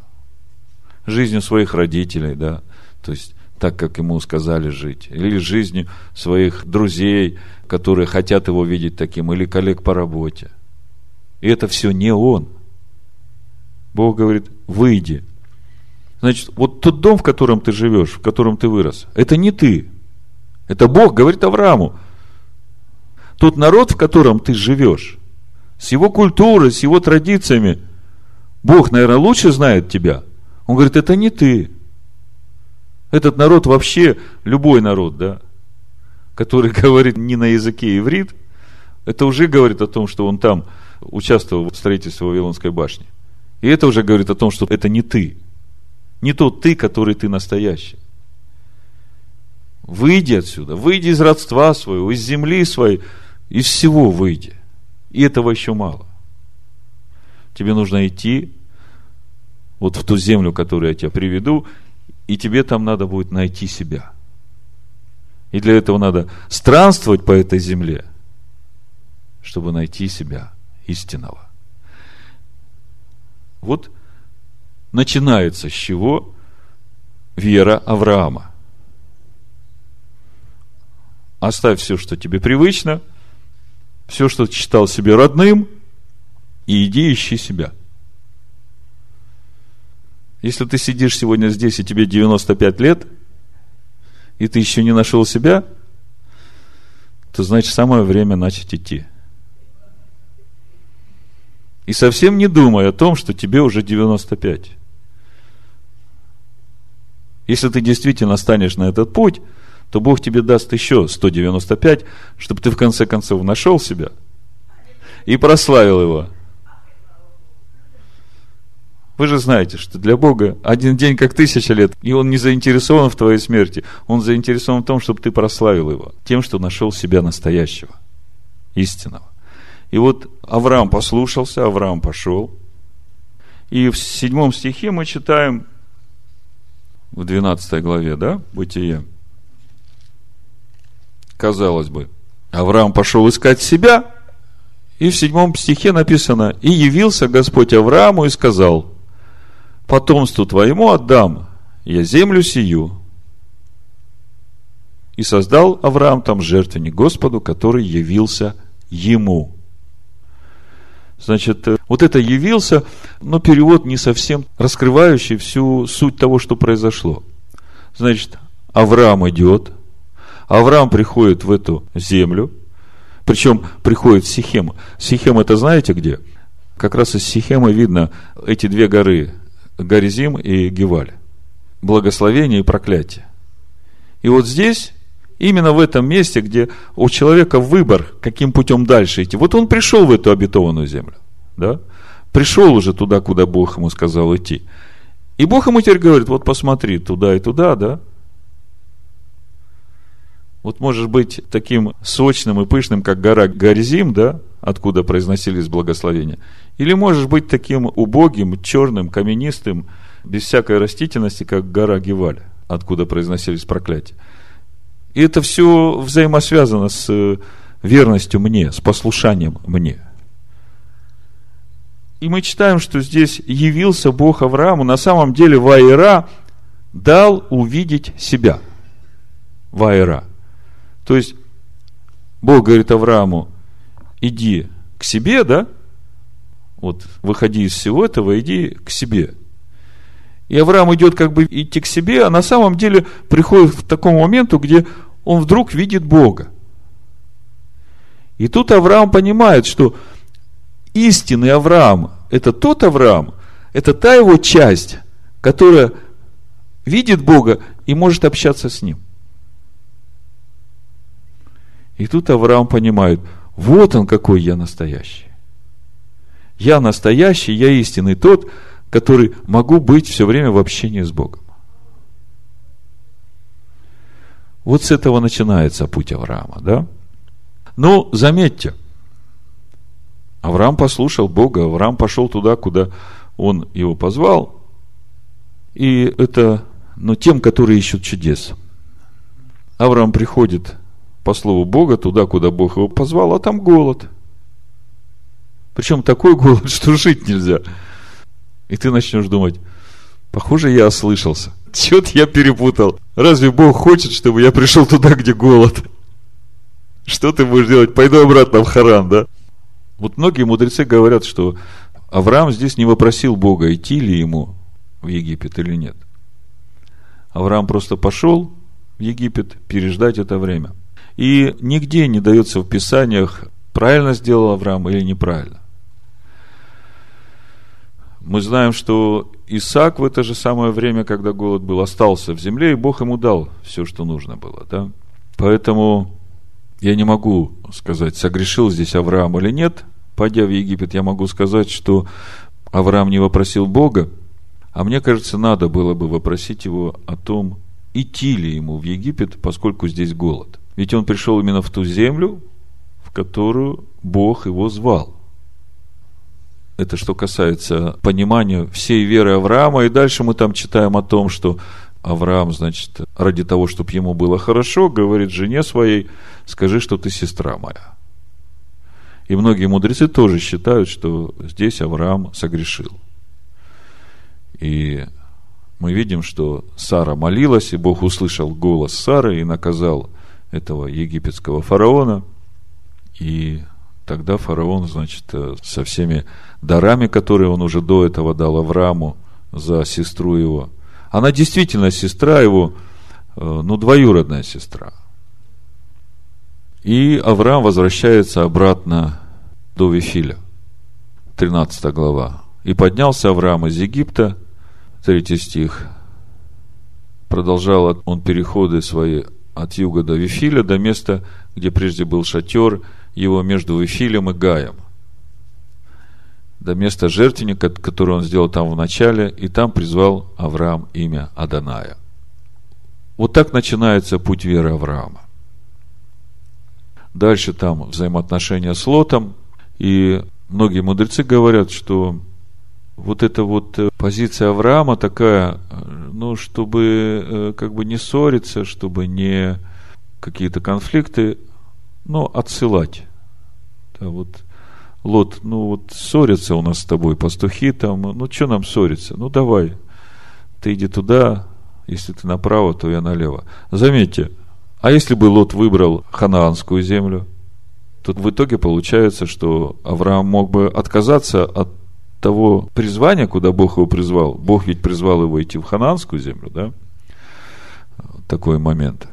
Жизнью своих родителей, да, то есть так, как ему сказали жить, или жизнью своих друзей, которые хотят его видеть таким, или коллег по работе. И это все не он. Бог говорит, выйди. Значит, вот тот дом, в котором ты живешь, в котором ты вырос, это не ты. Это Бог говорит Аврааму. Тот народ, в котором ты живешь, с его культурой, с его традициями, Бог, наверное, лучше знает тебя. Он говорит, это не ты. Этот народ вообще, любой народ, да, который *laughs* говорит не на языке иврит, это уже говорит о том, что он там участвовал в строительстве Вавилонской башни. И это уже говорит о том, что это не ты. Не тот ты, который ты настоящий. Выйди отсюда, выйди из родства своего, из земли своей, из всего выйди. И этого еще мало. Тебе нужно идти вот в ту землю, которую я тебя приведу, и тебе там надо будет найти себя. И для этого надо странствовать по этой земле, чтобы найти себя истинного. Вот начинается с чего? Вера Авраама. Оставь все, что тебе привычно, все, что ты считал себе родным, и иди ищи себя. Если ты сидишь сегодня здесь, и тебе 95 лет, и ты еще не нашел себя, то значит самое время начать идти. И совсем не думай о том, что тебе уже 95. Если ты действительно станешь на этот путь, то Бог тебе даст еще 195, чтобы ты в конце концов нашел себя и прославил его. Вы же знаете, что для Бога один день как тысяча лет, и Он не заинтересован в твоей смерти. Он заинтересован в том, чтобы ты прославил Его, тем, что нашел себя настоящего, истинного. И вот Авраам послушался, Авраам пошел. И в седьмом стихе мы читаем, в 12 главе, да, Бытие, казалось бы, Авраам пошел искать себя, и в седьмом стихе написано, «И явился Господь Аврааму и сказал, потомству твоему отдам я землю сию». И создал Авраам там жертвенник Господу, который явился ему. Значит, э, вот это явился, но перевод не совсем раскрывающий всю суть того, что произошло. Значит, Авраам идет, Авраам приходит в эту землю, причем приходит в Сихем. Сихем это знаете где? Как раз из Сихема видно эти две горы, Горизим и Геваль. Благословение и проклятие. И вот здесь, именно в этом месте, где у человека выбор, каким путем дальше идти. Вот он пришел в эту обетованную землю. Да? Пришел уже туда, куда Бог ему сказал идти. И Бог ему теперь говорит, вот посмотри, туда и туда, да? Вот можешь быть таким сочным и пышным, как гора Горизим, да, откуда произносились благословения. Или можешь быть таким убогим, черным, каменистым, без всякой растительности, как гора Геваль, откуда произносились проклятия. И это все взаимосвязано с э, верностью мне, с послушанием мне. И мы читаем, что здесь явился Бог Аврааму, на самом деле Ваера дал увидеть себя. Ваера – то есть, Бог говорит Аврааму, иди к себе, да? Вот, выходи из всего этого, иди к себе. И Авраам идет как бы идти к себе, а на самом деле приходит к такому моменту, где он вдруг видит Бога. И тут Авраам понимает, что истинный Авраам – это тот Авраам, это та его часть, которая видит Бога и может общаться с Ним. И тут Авраам понимает, вот он какой я настоящий. Я настоящий, я истинный тот, который могу быть все время в общении с Богом. Вот с этого начинается путь Авраама, да? Но заметьте, Авраам послушал Бога, Авраам пошел туда, куда он его позвал. И это, ну, тем, которые ищут чудес. Авраам приходит по слову Бога туда, куда Бог его позвал, а там голод. Причем такой голод, что жить нельзя. И ты начнешь думать, похоже, я ослышался. Чего-то я перепутал. Разве Бог хочет, чтобы я пришел туда, где голод? Что ты будешь делать? Пойду обратно в Харан, да? Вот многие мудрецы говорят, что Авраам здесь не вопросил Бога, идти ли ему в Египет или нет. Авраам просто пошел в Египет переждать это время. И нигде не дается в Писаниях, правильно сделал Авраам или неправильно. Мы знаем, что Исаак в это же самое время, когда голод был, остался в земле, и Бог ему дал все, что нужно было. Да? Поэтому я не могу сказать, согрешил здесь Авраам или нет. Пойдя в Египет, я могу сказать, что Авраам не вопросил Бога, а мне кажется, надо было бы вопросить его о том, идти ли ему в Египет, поскольку здесь голод. Ведь он пришел именно в ту землю, в которую Бог его звал. Это что касается понимания всей веры Авраама. И дальше мы там читаем о том, что Авраам, значит, ради того, чтобы ему было хорошо, говорит жене своей, скажи, что ты сестра моя. И многие мудрецы тоже считают, что здесь Авраам согрешил. И мы видим, что Сара молилась, и Бог услышал голос Сары и наказал этого египетского фараона. И тогда фараон, значит, со всеми дарами, которые он уже до этого дал Аврааму за сестру его. Она действительно сестра его, э, ну, двоюродная сестра. И Авраам возвращается обратно до Вифиля. 13 глава. «И поднялся Авраам из Египта, третий стих, продолжал он переходы свои от юга до Вифиля, до места, где прежде был шатер его между Вифилем и Гаем до места жертвенника, который он сделал там в начале, и там призвал Авраам имя Аданая. Вот так начинается путь веры Авраама. Дальше там взаимоотношения с Лотом, и многие мудрецы говорят, что вот эта вот э, позиция Авраама такая, э, ну, чтобы э, как бы не ссориться, чтобы не какие-то конфликты, ну, отсылать. Да, вот Лот, ну вот ссорятся у нас с тобой пастухи там, ну что нам ссориться? Ну давай, ты иди туда, если ты направо, то я налево. Заметьте, а если бы Лот выбрал ханаанскую землю, то в итоге получается, что Авраам мог бы отказаться от того призвания, куда Бог его призвал. Бог ведь призвал его идти в ханаанскую землю, да? Такой момент.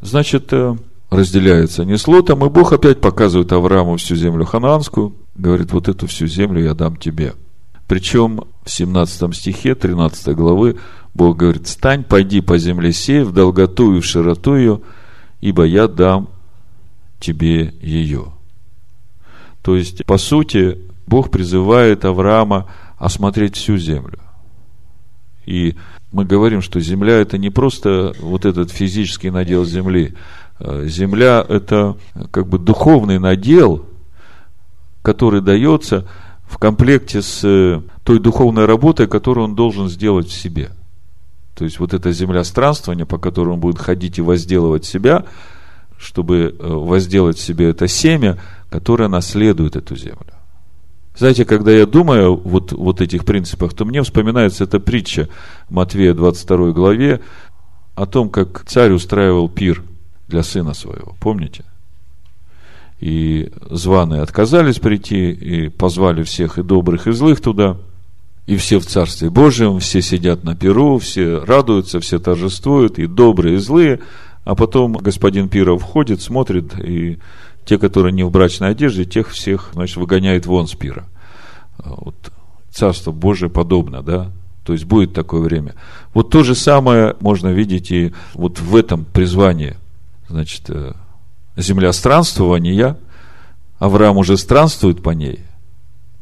Значит, э, разделяется не с Лотом, и Бог опять показывает Аврааму всю землю хананскую, говорит, вот эту всю землю я дам тебе. Причем в 17 стихе 13 главы Бог говорит, стань, пойди по земле сей, в долготу и в широту ее, ибо я дам тебе ее. То есть, по сути, Бог призывает Авраама осмотреть всю землю. И мы говорим, что земля это не просто вот этот физический надел земли, Э, земля – это как бы духовный надел, который дается в комплекте с э, той духовной работой, которую он должен сделать в себе. То есть, вот эта земля странствования, по которой он будет ходить и возделывать себя, чтобы э, возделать себе это семя, которое наследует эту землю. Знаете, когда я думаю вот, вот этих принципах, то мне вспоминается эта притча Матвея 22 главе о том, как царь устраивал пир – для сына своего. Помните? И званые отказались прийти, и позвали всех и добрых, и злых туда. И все в Царстве Божьем, все сидят на перу, все радуются, все торжествуют, и добрые, и злые. А потом господин Пиров входит, смотрит, и те, которые не в брачной одежде, тех всех, значит, выгоняет вон с пира. Вот Царство Божие подобно, да? То есть будет такое время. Вот то же самое можно видеть и вот в этом призвании – значит, э, земля странствования, Авраам уже странствует по ней,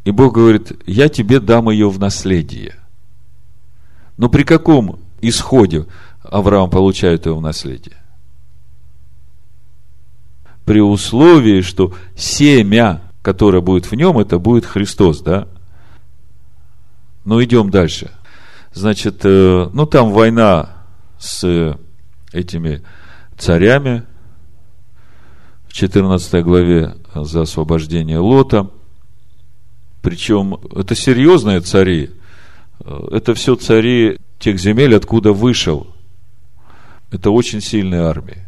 и Бог говорит, я тебе дам ее в наследие. Но при каком исходе Авраам получает ее в наследие? При условии, что семя, которое будет в нем, это будет Христос, да? Ну, идем дальше. Значит, э, ну, там война с этими царями в 14 главе за освобождение Лота. Причем это серьезные цари. Это все цари тех земель, откуда вышел. Это очень сильные армии.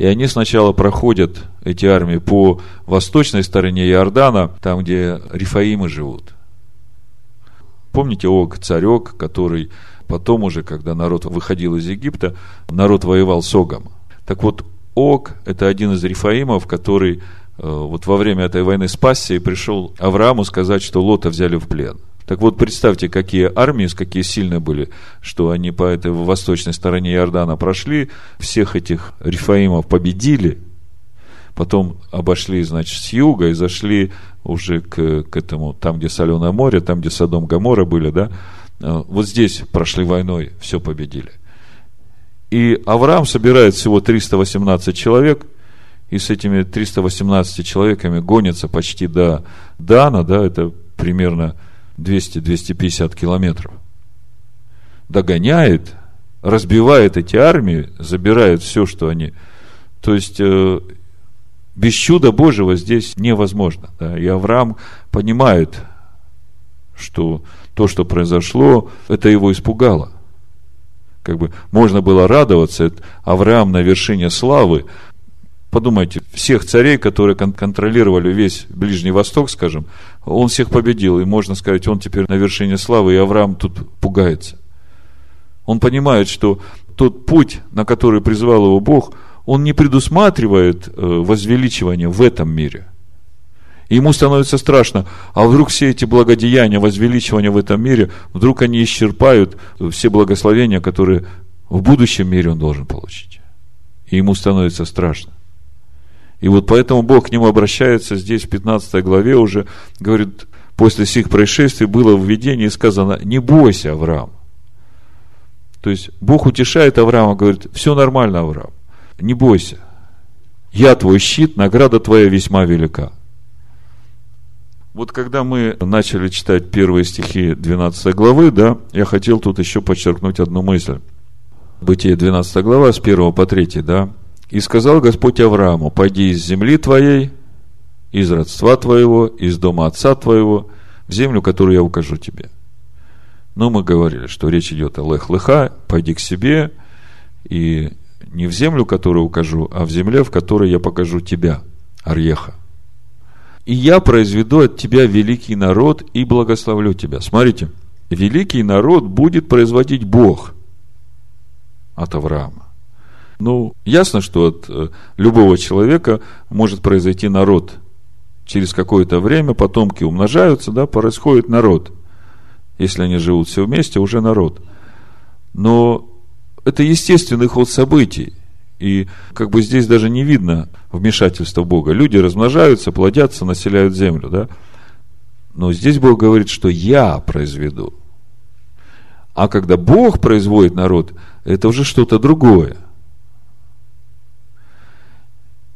И они сначала проходят, эти армии, по восточной стороне Иордана, там, где Рифаимы живут. Помните Ог, царек, который потом уже, когда народ выходил из Египта, народ воевал с Огом. Так вот, Ог – это один из Рифаимов, который э, вот во время этой войны спасся и пришел Аврааму сказать, что Лота взяли в плен. Так вот, представьте, какие армии, какие сильные были, что они по этой восточной стороне Иордана прошли, всех этих рифаимов победили, потом обошли, значит, с юга и зашли уже к, к этому, там, где Соленое море, там, где Содом Гамора были, да, э, вот здесь прошли войной, все победили. И Авраам собирает всего 318 человек, и с этими 318 человеками гонится почти до Дана, да, это примерно 200-250 километров. Догоняет, разбивает эти армии, забирает все, что они... То есть, э, без чуда Божьего здесь невозможно. Да? И Авраам понимает, что то, что произошло, это его испугало как бы можно было радоваться, Авраам на вершине славы. Подумайте, всех царей, которые контролировали весь Ближний Восток, скажем, он всех победил, и можно сказать, он теперь на вершине славы, и Авраам тут пугается. Он понимает, что тот путь, на который призвал его Бог, он не предусматривает э, возвеличивание в этом мире. Ему становится страшно, а вдруг все эти благодеяния, возвеличивания в этом мире, вдруг они исчерпают все благословения, которые в будущем мире он должен получить. И ему становится страшно. И вот поэтому Бог к нему обращается здесь в 15 главе уже, говорит, после сих происшествий было в видении сказано, не бойся, Авраам. То есть Бог утешает Авраама, говорит, все нормально, Авраам, не бойся. Я твой щит, награда твоя весьма велика. Вот когда мы начали читать первые стихи 12 главы, да, я хотел тут еще подчеркнуть одну мысль. Бытие 12 глава, с 1 по 3, да. «И сказал Господь Аврааму, пойди из земли твоей, из родства твоего, из дома отца твоего, в землю, которую я укажу тебе». Но мы говорили, что речь идет о лех-леха, пойди к себе, и не в землю, которую укажу, а в земле, в которой я покажу тебя, Арьеха и я произведу от тебя великий народ и благословлю тебя. Смотрите, великий народ будет производить Бог от Авраама. Ну, ясно, что от э, любого человека может произойти народ. Через какое-то время потомки умножаются, да, происходит народ. Если они живут все вместе, уже народ. Но это естественный ход событий. И как бы здесь даже не видно вмешательства Бога. Люди размножаются, плодятся, населяют землю, да? Но здесь Бог говорит, что я произведу. А когда Бог производит народ, это уже что-то другое.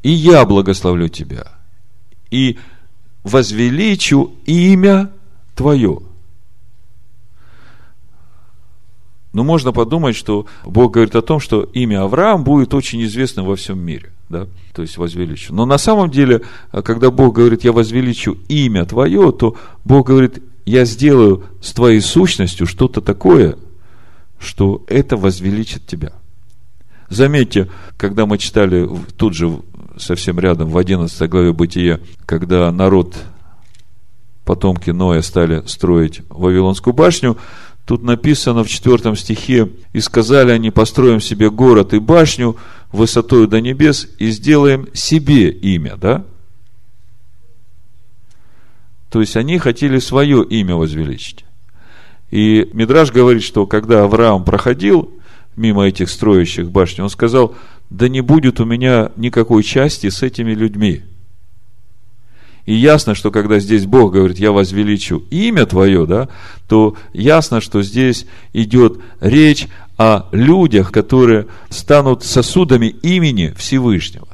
И я благословлю тебя. И возвеличу имя Твое. Но можно подумать, что Бог говорит о том, что имя Авраам будет очень известным во всем мире. Да? То есть возвеличу. Но на самом деле, когда Бог говорит, я возвеличу имя твое, то Бог говорит, я сделаю с твоей сущностью что-то такое, что это возвеличит тебя. Заметьте, когда мы читали тут же совсем рядом в 11 главе Бытия, когда народ, потомки Ноя стали строить Вавилонскую башню, Тут написано в четвертом стихе, «И сказали они, построим себе город и башню высотою до небес и сделаем себе имя». Да? То есть, они хотели свое имя возвеличить. И Мидраж говорит, что когда Авраам проходил мимо этих строящих башни, он сказал, да не будет у меня никакой части с этими людьми – и ясно, что когда здесь Бог говорит, я возвеличу имя Твое, да, то ясно, что здесь идет речь о людях, которые станут сосудами имени Всевышнего.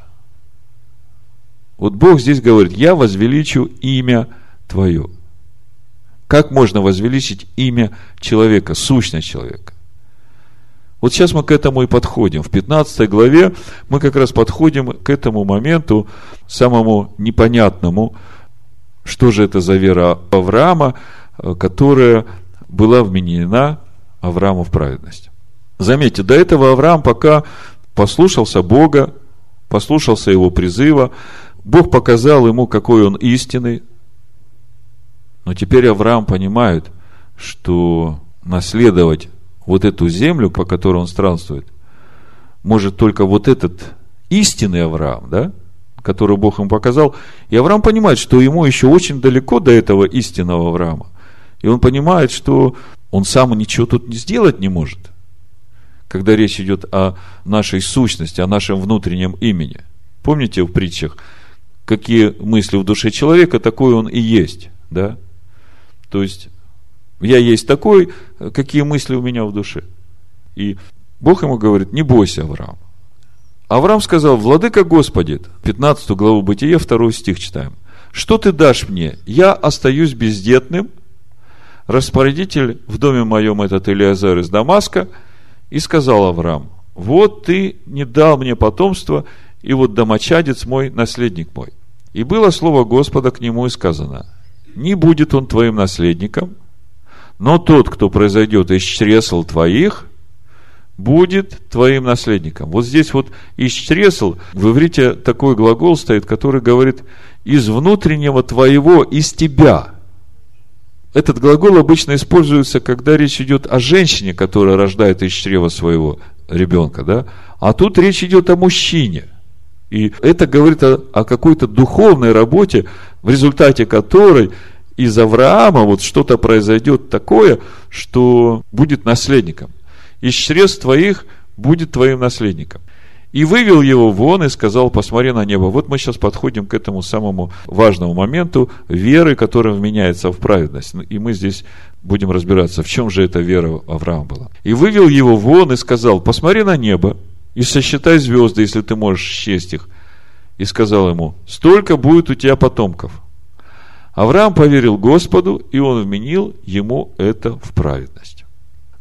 Вот Бог здесь говорит, я возвеличу имя Твое. Как можно возвеличить имя человека, сущность человека? Вот сейчас мы к этому и подходим. В 15 главе мы как раз подходим к этому моменту, самому непонятному, что же это за вера Авраама, которая была вменена Аврааму в праведность. Заметьте, до этого Авраам пока послушался Бога, послушался его призыва, Бог показал ему, какой он истинный. Но теперь Авраам понимает, что наследовать вот эту землю, по которой он странствует, может только вот этот истинный Авраам, да, который Бог ему показал. И Авраам понимает, что ему еще очень далеко до этого истинного Авраама. И он понимает, что он сам ничего тут не сделать не может, когда речь идет о нашей сущности, о нашем внутреннем имени. Помните в притчах, какие мысли в душе человека, такой он и есть, да? То есть, я есть такой, какие мысли у меня в душе. И Бог ему говорит, не бойся, Авраам. Авраам сказал, Владыка Господи, 15 главу Бытия, 2 стих читаем. Что ты дашь мне? Я остаюсь бездетным, распорядитель в доме моем этот Илиазар из Дамаска, и сказал Авраам, вот ты не дал мне потомства, и вот домочадец мой, наследник мой. И было слово Господа к нему и сказано, не будет он твоим наследником, но тот, кто произойдет из чресл твоих, будет твоим наследником. Вот здесь вот из чресл в иврите такой глагол стоит, который говорит из внутреннего твоего, из тебя. Этот глагол обычно используется, когда речь идет о женщине, которая рождает из чрева своего ребенка, да? А тут речь идет о мужчине. И это говорит о, о какой-то духовной работе, в результате которой из Авраама вот что-то произойдет такое, что будет наследником. Из чрез твоих будет твоим наследником. И вывел его вон и сказал, посмотри на небо. Вот мы сейчас подходим к этому самому важному моменту веры, которая вменяется в праведность. И мы здесь будем разбираться, в чем же эта вера Авраама была. И вывел его вон и сказал, посмотри на небо и сосчитай звезды, если ты можешь счесть их. И сказал ему, столько будет у тебя потомков. Авраам поверил Господу, и он вменил ему это в праведность.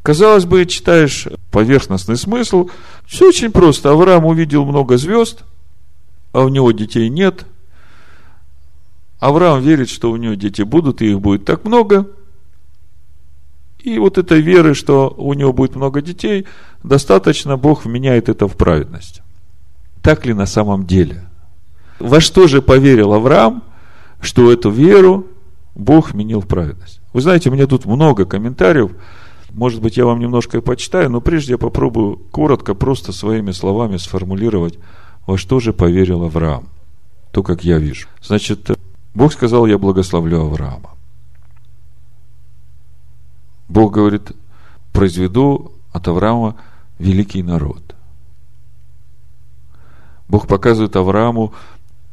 Казалось бы, читаешь поверхностный смысл, все очень просто. Авраам увидел много звезд, а у него детей нет. Авраам верит, что у него дети будут, и их будет так много. И вот этой веры, что у него будет много детей, достаточно Бог вменяет это в праведность. Так ли на самом деле? Во что же поверил Авраам, что эту веру Бог вменил в праведность? Вы знаете, у меня тут много комментариев – может быть, я вам немножко и почитаю, но прежде я попробую коротко, просто своими словами сформулировать, во что же поверил Авраам. То, как я вижу. Значит, Бог сказал, я благословлю Авраама. Бог говорит, произведу от Авраама великий народ. Бог показывает Аврааму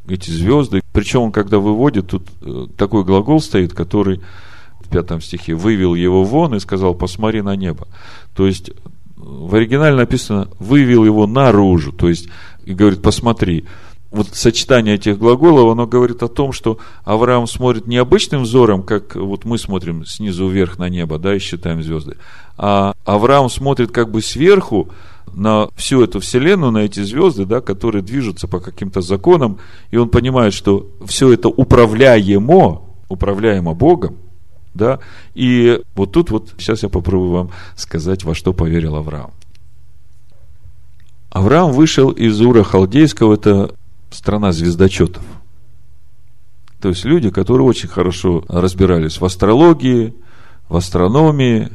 эти звезды. Причем он, когда выводит, тут э, такой глагол стоит, который в пятом стихе, вывел его вон и сказал, посмотри на небо. То есть, в оригинале написано, вывел его наружу, то есть, и говорит, посмотри. Вот сочетание этих глаголов, оно говорит о том, что Авраам смотрит не обычным взором, как вот мы смотрим снизу вверх на небо, да, и считаем звезды, а Авраам смотрит как бы сверху на всю эту вселенную, на эти звезды, да, которые движутся по каким-то законам, и он понимает, что все это управляемо, управляемо Богом, да? И вот тут вот, сейчас я попробую вам сказать, во что поверил Авраам. Авраам вышел из Ура Халдейского, это страна звездочетов. То есть люди, которые очень хорошо разбирались в астрологии, в астрономии,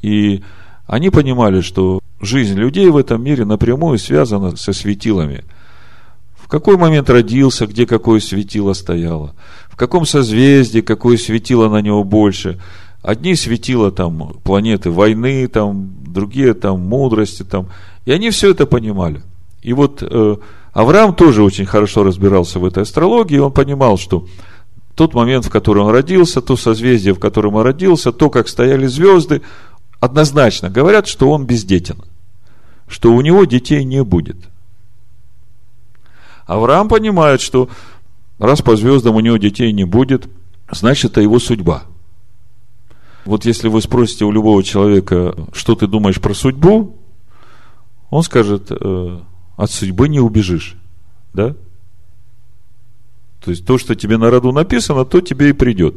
и они понимали, что жизнь людей в этом мире напрямую связана со светилами – в какой момент родился, где какое светило стояло, в каком созвездии какое светило на него больше. Одни светила там планеты войны, там, другие там мудрости, там. И они все это понимали. И вот э, Авраам тоже очень хорошо разбирался в этой астрологии, и он понимал, что тот момент, в который он родился, то созвездие, в котором он родился, то, как стояли звезды, однозначно говорят, что он бездетен, что у него детей не будет – Авраам понимает, что раз по звездам у него детей не будет, значит, это его судьба. Вот если вы спросите у любого человека, что ты думаешь про судьбу, он скажет, э, от судьбы не убежишь. Да? То есть то, что тебе на роду написано, то тебе и придет.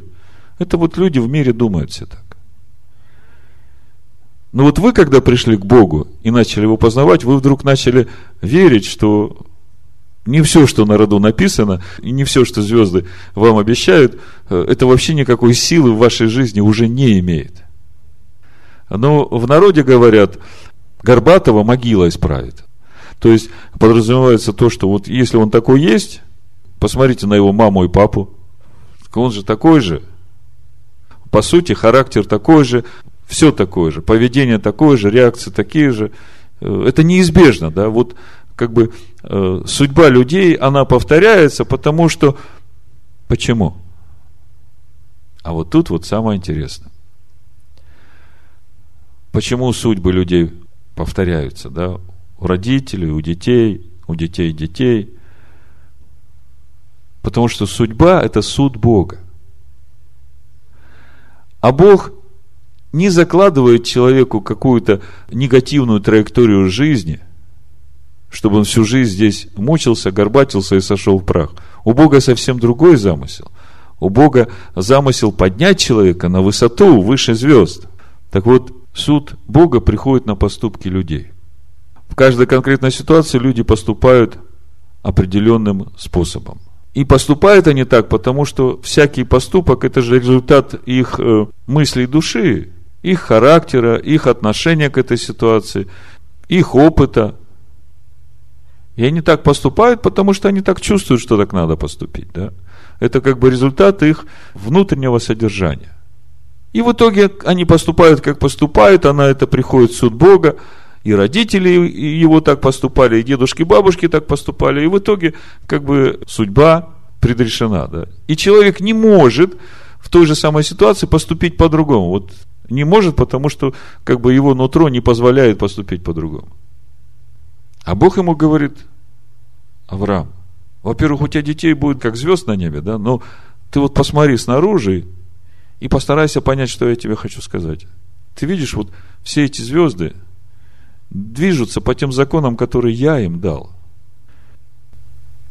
Это вот люди в мире думают все так. Но вот вы, когда пришли к Богу и начали его познавать, вы вдруг начали верить, что не все, что на роду написано, и не все, что звезды вам обещают, э, это вообще никакой силы в вашей жизни уже не имеет. Но в народе говорят, Горбатого могила исправит. То есть подразумевается то, что вот если он такой есть, посмотрите на его маму и папу, он же такой же. По сути, характер такой же, все такое же, поведение такое же, реакции такие же. Э, это неизбежно, да, вот как бы э, судьба людей, она повторяется, потому что, почему? А вот тут вот самое интересное. Почему судьбы людей повторяются, да, у родителей, у детей, у детей детей? Потому что судьба – это суд Бога. А Бог не закладывает человеку какую-то негативную траекторию жизни, чтобы он всю жизнь здесь мучился, горбатился и сошел в прах. У Бога совсем другой замысел. У Бога замысел поднять человека на высоту выше звезд. Так вот, суд Бога приходит на поступки людей. В каждой конкретной ситуации люди поступают определенным способом. И поступают они так, потому что всякий поступок – это же результат их э, мыслей души, их характера, их отношения к этой ситуации, их опыта. И они так поступают, потому что они так чувствуют, что так надо поступить. Да? Это как бы результат их внутреннего содержания. И в итоге они поступают, как поступают, а на это приходит суд Бога, и родители его так поступали, и дедушки, бабушки так поступали, и в итоге как бы судьба предрешена. Да? И человек не может в той же самой ситуации поступить по-другому. Вот не может, потому что как бы его нутро не позволяет поступить по-другому. А Бог ему говорит, Авраам, во-первых, у тебя детей будет как звезд на небе, да, но ты вот посмотри снаружи и постарайся понять, что я тебе хочу сказать. Ты видишь, вот все эти звезды движутся по тем законам, которые я им дал.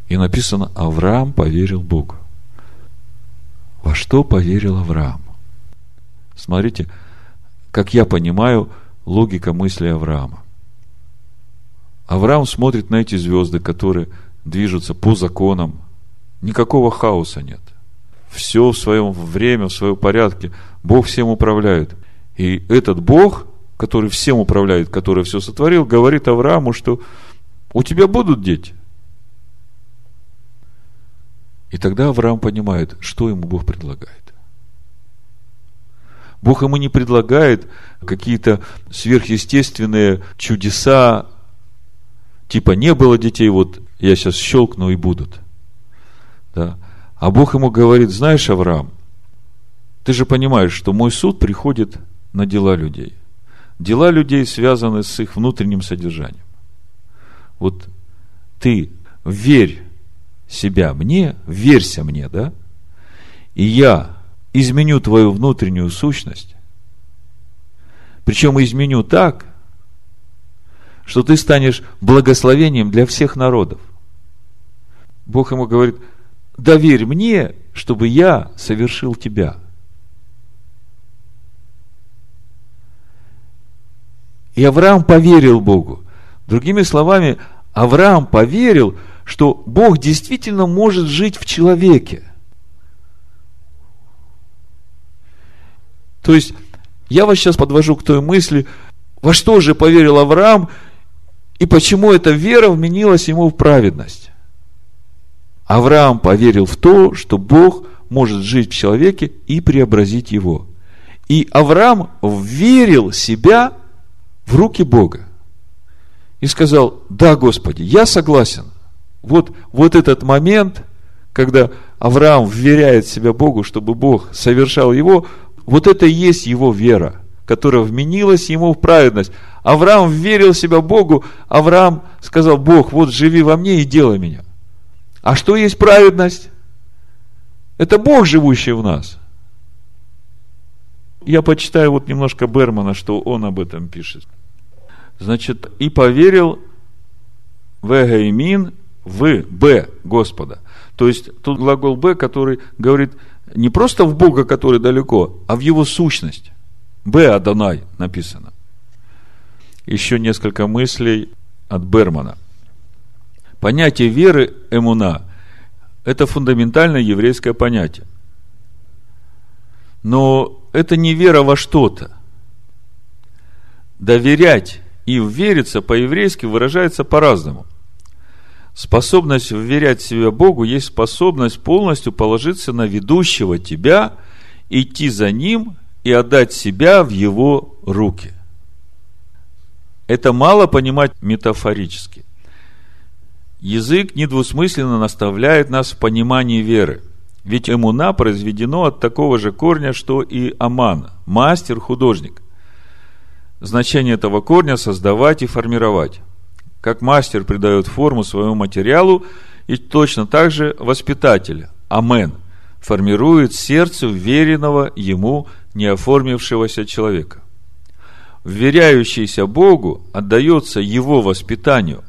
И написано, Авраам поверил Богу. Во что поверил Авраам? Смотрите, как я понимаю, логика мысли Авраама. Авраам смотрит на эти звезды, которые движутся по законам. Никакого хаоса нет. Все в своем время, в своем порядке. Бог всем управляет. И этот Бог, который всем управляет, который все сотворил, говорит Аврааму, что у тебя будут дети. И тогда Авраам понимает, что ему Бог предлагает. Бог ему не предлагает какие-то сверхъестественные чудеса, типа не было детей, вот я сейчас щелкну и будут. Да? А Бог ему говорит, знаешь, Авраам, ты же понимаешь, что мой суд приходит на дела людей. Дела людей связаны с их внутренним содержанием. Вот ты верь себя мне, верься мне, да? И я изменю твою внутреннюю сущность, причем изменю так, что ты станешь благословением для всех народов. Бог ему говорит, доверь мне, чтобы я совершил тебя. И Авраам поверил Богу. Другими словами, Авраам поверил, что Бог действительно может жить в человеке. То есть, я вас сейчас подвожу к той мысли, во что же поверил Авраам, и почему эта вера вменилась ему в праведность. Авраам поверил в то, что Бог может жить в человеке и преобразить его. И Авраам верил себя в руки Бога. И сказал, да, Господи, я согласен. Вот, вот этот момент, когда Авраам вверяет себя Богу, чтобы Бог совершал его, вот это и есть его вера, которая вменилась ему в праведность. Авраам верил себя Богу, Авраам сказал, Бог, вот живи во мне и делай меня. А что есть праведность? Это Бог, живущий в нас. Я почитаю вот немножко Бермана, что он об этом пишет. Значит, и поверил в Эгаймин в Б Господа. То есть тут глагол Б, который говорит не просто в Бога, который далеко, а в его сущность. Б Адонай написано. Еще несколько мыслей от Бермана. Понятие веры эмуна – это фундаментальное еврейское понятие. Но это не вера во что-то. Доверять и вериться по-еврейски выражается по-разному. Способность вверять себя Богу есть способность полностью положиться на ведущего тебя, идти за ним и отдать себя в его руки. Это мало понимать метафорически. Язык недвусмысленно наставляет нас в понимании веры. Ведь эмуна произведено от такого же корня, что и аман, мастер, художник. Значение этого корня – создавать и формировать. Как мастер придает форму своему материалу, и точно так же воспитатель, амен, формирует сердце веренного ему неоформившегося человека вверяющийся Богу, отдается его воспитанию.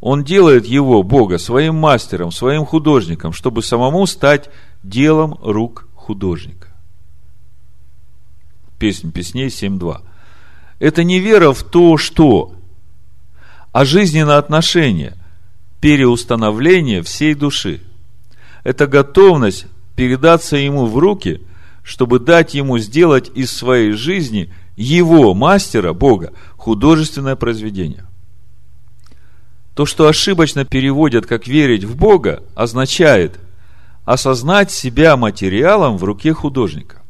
Он делает его, Бога, своим мастером, своим художником, чтобы самому стать делом рук художника. Песнь песней 7.2. Это не вера в то, что, а жизненное отношение, переустановление всей души. Это готовность передаться ему в руки, чтобы дать ему сделать из своей жизни его, мастера, Бога, художественное произведение. То, что ошибочно переводят как верить в Бога, означает осознать себя материалом в руке художника,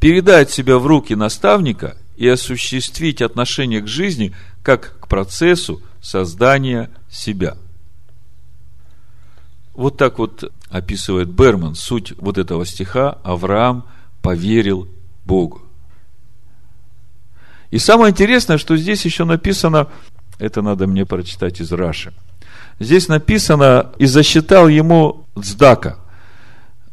передать себя в руки наставника и осуществить отношение к жизни как к процессу создания себя. Вот так вот описывает Берман суть вот этого стиха «Авраам поверил Богу». И самое интересное, что здесь еще написано, это надо мне прочитать из Раши. Здесь написано, и засчитал ему цдака.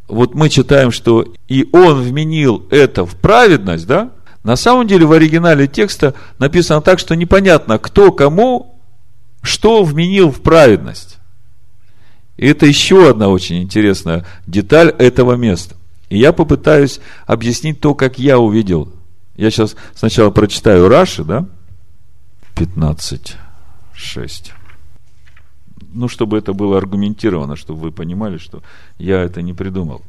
Вот мы читаем, что и он вменил это в праведность, да? На самом деле в оригинале текста написано так, что непонятно, кто кому что вменил в праведность. И это еще одна очень интересная деталь этого места. И я попытаюсь объяснить то, как я увидел я сейчас сначала прочитаю Раши, да? 15, 6. Ну, чтобы это было аргументировано, чтобы вы понимали, что я это не придумал.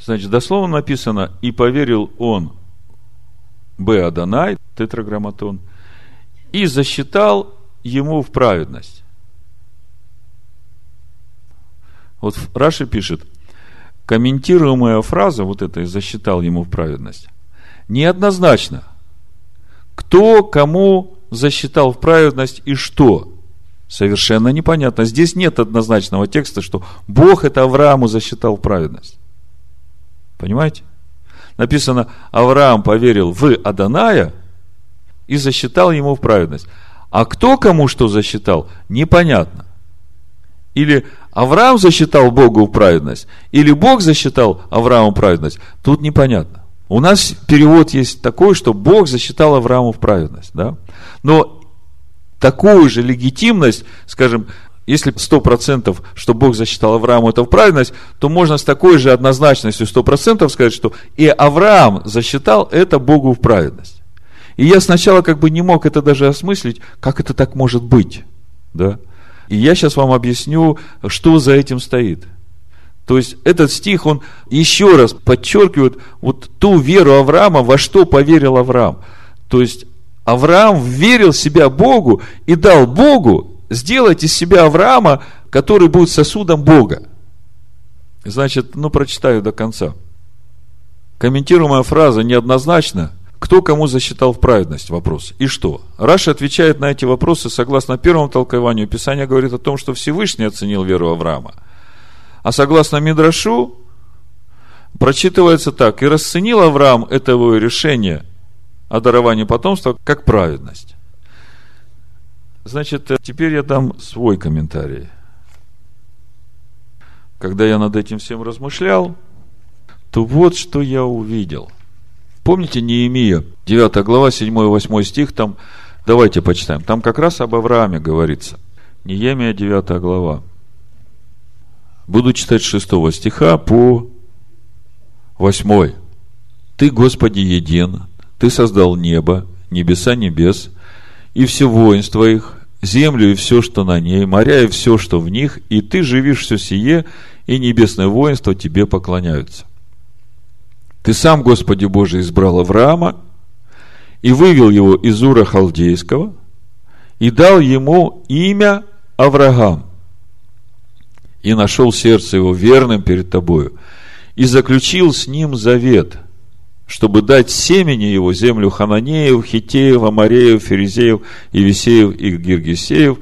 Значит, дословно написано, и поверил он Б. Адонай, тетраграмматон, и засчитал ему в праведность. Вот Раши пишет, комментируемая фраза, вот это засчитал ему в праведность, неоднозначно. Кто кому засчитал в праведность и что? Совершенно непонятно. Здесь нет однозначного текста, что Бог это Аврааму засчитал в праведность. Понимаете? Написано, Авраам поверил в Аданая и засчитал ему в праведность. А кто кому что засчитал, непонятно. Или Авраам засчитал Богу в праведность, или Бог засчитал Аврааму праведность, тут непонятно. У нас перевод есть такой, что Бог засчитал Аврааму в праведность. Да? Но такую же легитимность, скажем, если сто процентов, что Бог засчитал Аврааму это в праведность, то можно с такой же однозначностью сто процентов сказать, что и Авраам засчитал это Богу в праведность. И я сначала как бы не мог это даже осмыслить, как это так может быть. Да? И я сейчас вам объясню, что за этим стоит. То есть этот стих, он еще раз подчеркивает вот ту веру Авраама, во что поверил Авраам. То есть Авраам верил себя Богу и дал Богу сделать из себя Авраама, который будет сосудом Бога. Значит, ну прочитаю до конца. Комментируемая фраза неоднозначна. Кто кому засчитал в праведность? Вопрос. И что? Раша отвечает на эти вопросы согласно первому толкованию. Писание говорит о том, что Всевышний оценил веру Авраама. А согласно Мидрашу, прочитывается так. И расценил Авраам это его решение о даровании потомства как праведность. Значит, теперь я дам свой комментарий. Когда я над этим всем размышлял, то вот что я увидел. Помните Неемия, 9 глава, 7-8 стих, там, давайте почитаем, там как раз об Аврааме говорится. Неемия, 9 глава. Буду читать с 6 стиха по 8. Ты, Господи, един, Ты создал небо, небеса небес, и все воинство их, землю и все, что на ней, моря и все, что в них, и ты живишь все сие, и небесное воинство тебе поклоняются. Ты сам, Господи Боже, избрал Авраама и вывел его из Ура Халдейского и дал ему имя Авраам. И нашел сердце его верным перед тобою и заключил с ним завет, чтобы дать семени его землю Хананеев, Хитеев, Амареев, Ферезеев, Евисеев и Гиргисеев,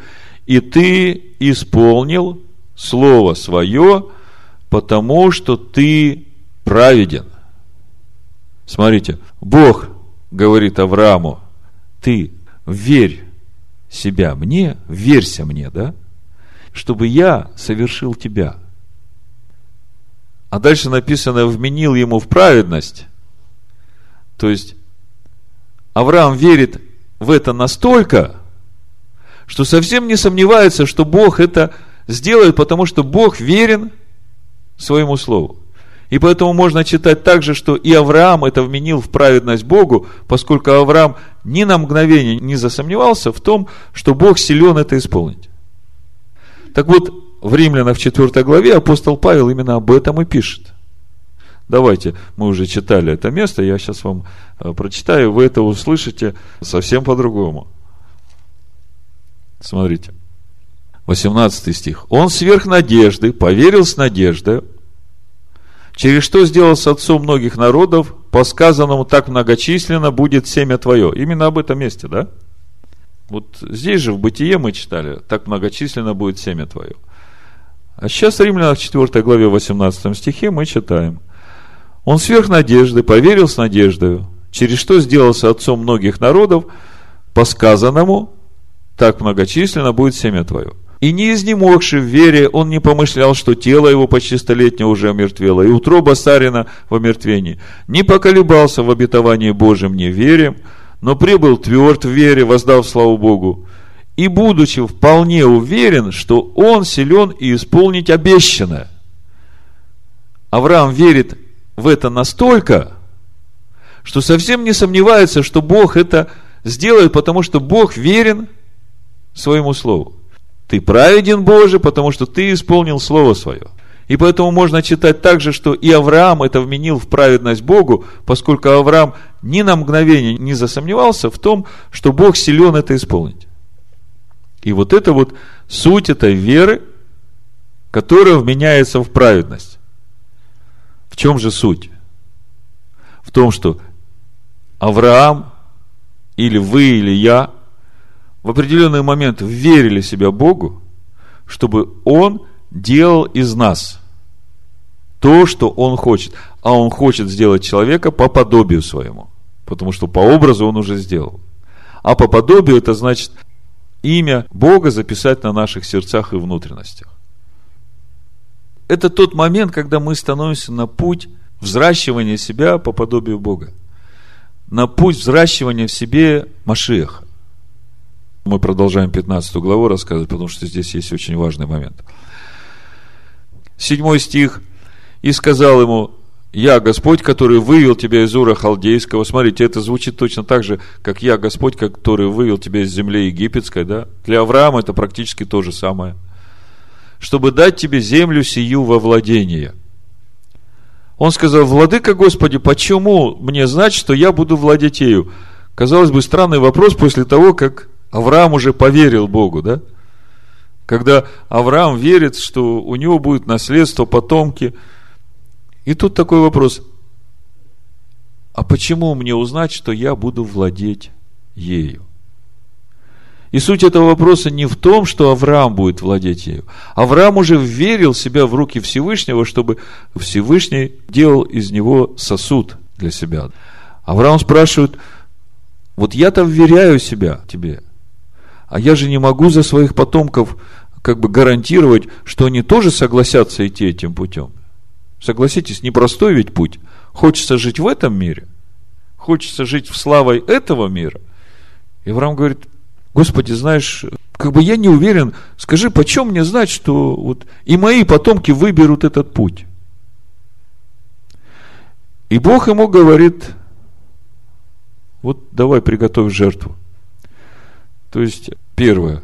и ты исполнил слово свое, потому что ты праведен. Смотрите, Бог говорит Аврааму, ты верь себя мне, верься мне, да, чтобы я совершил тебя. А дальше написано, вменил ему в праведность. То есть, Авраам верит в это настолько, что совсем не сомневается, что Бог это сделает, потому что Бог верен своему слову. И поэтому можно читать также, что и Авраам это вменил в праведность Богу, поскольку Авраам ни на мгновение не засомневался в том, что Бог силен это исполнить. Так вот, в Римлянах в 4 главе апостол Павел именно об этом и пишет. Давайте, мы уже читали это место, я сейчас вам э, прочитаю, вы это услышите совсем по-другому. Смотрите. 18 стих. Он сверх надежды, поверил с надеждой, через что сделал с отцом многих народов, по сказанному так многочисленно будет семя твое. Именно об этом месте, да? Вот здесь же в Бытие мы читали, так многочисленно будет семя твое. А сейчас в Римлянах 4 главе 18 стихе мы читаем. Он сверх надежды, поверил с надеждой, через что сделался отцом многих народов, по сказанному, так многочисленно будет семя твое. И не изнемогший в вере, он не помышлял, что тело его почти столетнее уже омертвело, и утроба Сарина в омертвении. Не поколебался в обетовании Божьем не вере, но прибыл тверд в вере, воздав славу Богу. И будучи вполне уверен, что он силен и исполнить обещанное. Авраам верит в это настолько, что совсем не сомневается, что Бог это сделает, потому что Бог верен своему слову. Ты праведен, Боже, потому что ты исполнил Слово Свое. И поэтому можно читать также, что и Авраам это вменил в праведность Богу, поскольку Авраам ни на мгновение не засомневался в том, что Бог силен это исполнить. И вот это вот суть этой веры, которая вменяется в праведность. В чем же суть? В том, что Авраам или вы, или я – в определенный момент верили себя Богу, чтобы Он делал из нас то, что Он хочет. А Он хочет сделать человека по подобию своему. Потому что по образу Он уже сделал. А по подобию это значит имя Бога записать на наших сердцах и внутренностях. Это тот момент, когда мы становимся на путь взращивания себя по подобию Бога. На путь взращивания в себе Машеха. Мы продолжаем 15 главу рассказывать, потому что здесь есть очень важный момент. Седьмой стих. «И сказал ему, я Господь, который вывел тебя из Ура Халдейского». Смотрите, это звучит точно так же, как я Господь, который вывел тебя из земли египетской. Да? Для Авраама это практически то же самое. «Чтобы дать тебе землю сию во владение». Он сказал, Владыка Господи, почему мне знать, что я буду владеть ею? Казалось бы, странный вопрос после того, как Авраам уже поверил Богу, да? Когда Авраам верит, что у него будет наследство, потомки. И тут такой вопрос. А почему мне узнать, что я буду владеть ею? И суть этого вопроса не в том, что Авраам будет владеть ею. Авраам уже верил себя в руки Всевышнего, чтобы Всевышний делал из него сосуд для себя. Авраам спрашивает, вот я-то вверяю себя тебе – а я же не могу за своих потомков как бы гарантировать, что они тоже согласятся идти этим путем. Согласитесь, непростой ведь путь. Хочется жить в этом мире, хочется жить в славой этого мира. И Авраам говорит, Господи, знаешь, как бы я не уверен, скажи, почем мне знать, что вот и мои потомки выберут этот путь? И Бог ему говорит, вот давай приготовь жертву. То есть, первое,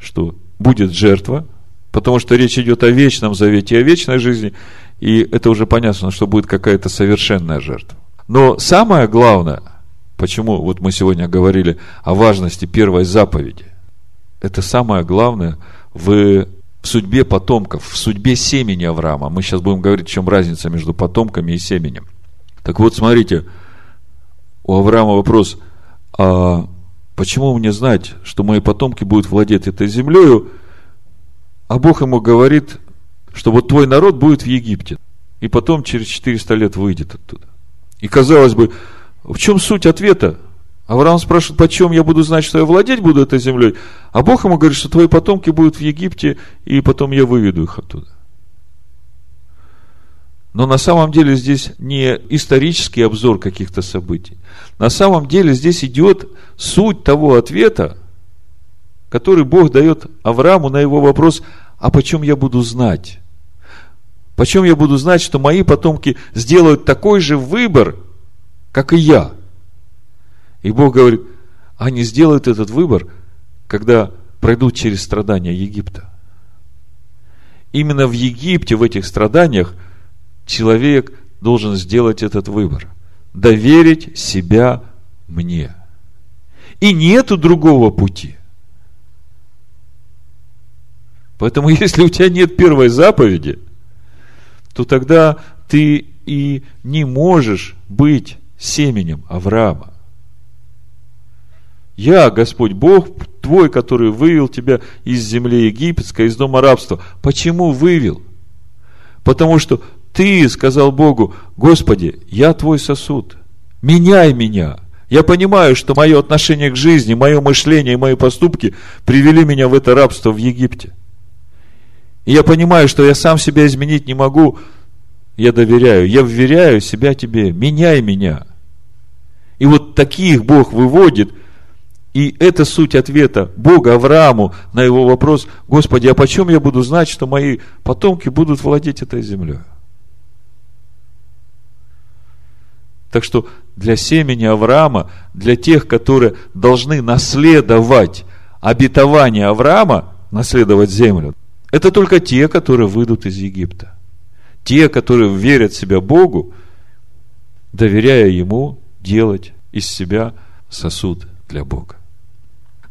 что будет жертва, потому что речь идет о вечном завете, о вечной жизни, и это уже понятно, что будет какая-то совершенная жертва. Но самое главное, почему вот мы сегодня говорили о важности первой заповеди, это самое главное в судьбе потомков, в судьбе семени Авраама. Мы сейчас будем говорить, в чем разница между потомками и семенем. Так вот, смотрите, у Авраама вопрос, а почему мне знать, что мои потомки будут владеть этой землею, а Бог ему говорит, что вот твой народ будет в Египте, и потом через 400 лет выйдет оттуда. И казалось бы, в чем суть ответа? Авраам спрашивает, почем я буду знать, что я владеть буду этой землей? А Бог ему говорит, что твои потомки будут в Египте, и потом я выведу их оттуда. Но на самом деле здесь не исторический обзор каких-то событий. На самом деле здесь идет суть того ответа, который Бог дает Аврааму на его вопрос, а почем я буду знать? Почем я буду знать, что мои потомки сделают такой же выбор, как и я? И Бог говорит, они сделают этот выбор, когда пройдут через страдания Египта. Именно в Египте, в этих страданиях, человек должен сделать этот выбор. Доверить себя мне. И нету другого пути. Поэтому, *laughs* если у тебя нет первой заповеди, то тогда ты и не можешь быть семенем Авраама. Я, Господь Бог твой, который вывел тебя из земли египетской, из дома рабства. Почему вывел? Потому что ты сказал Богу, Господи, я твой сосуд, меняй меня. Я понимаю, что мое отношение к жизни, мое мышление и мои поступки привели меня в это рабство в Египте. И я понимаю, что я сам себя изменить не могу. Я доверяю, я вверяю себя тебе, меняй меня. И вот таких Бог выводит, и это суть ответа Бога Аврааму на его вопрос, Господи, а почем я буду знать, что мои потомки будут владеть этой землей? Так что для семени Авраама, для тех, которые должны наследовать обетование Авраама, наследовать землю, это только те, которые выйдут из Египта. Те, которые верят себя Богу, доверяя Ему делать из себя сосуд для Бога.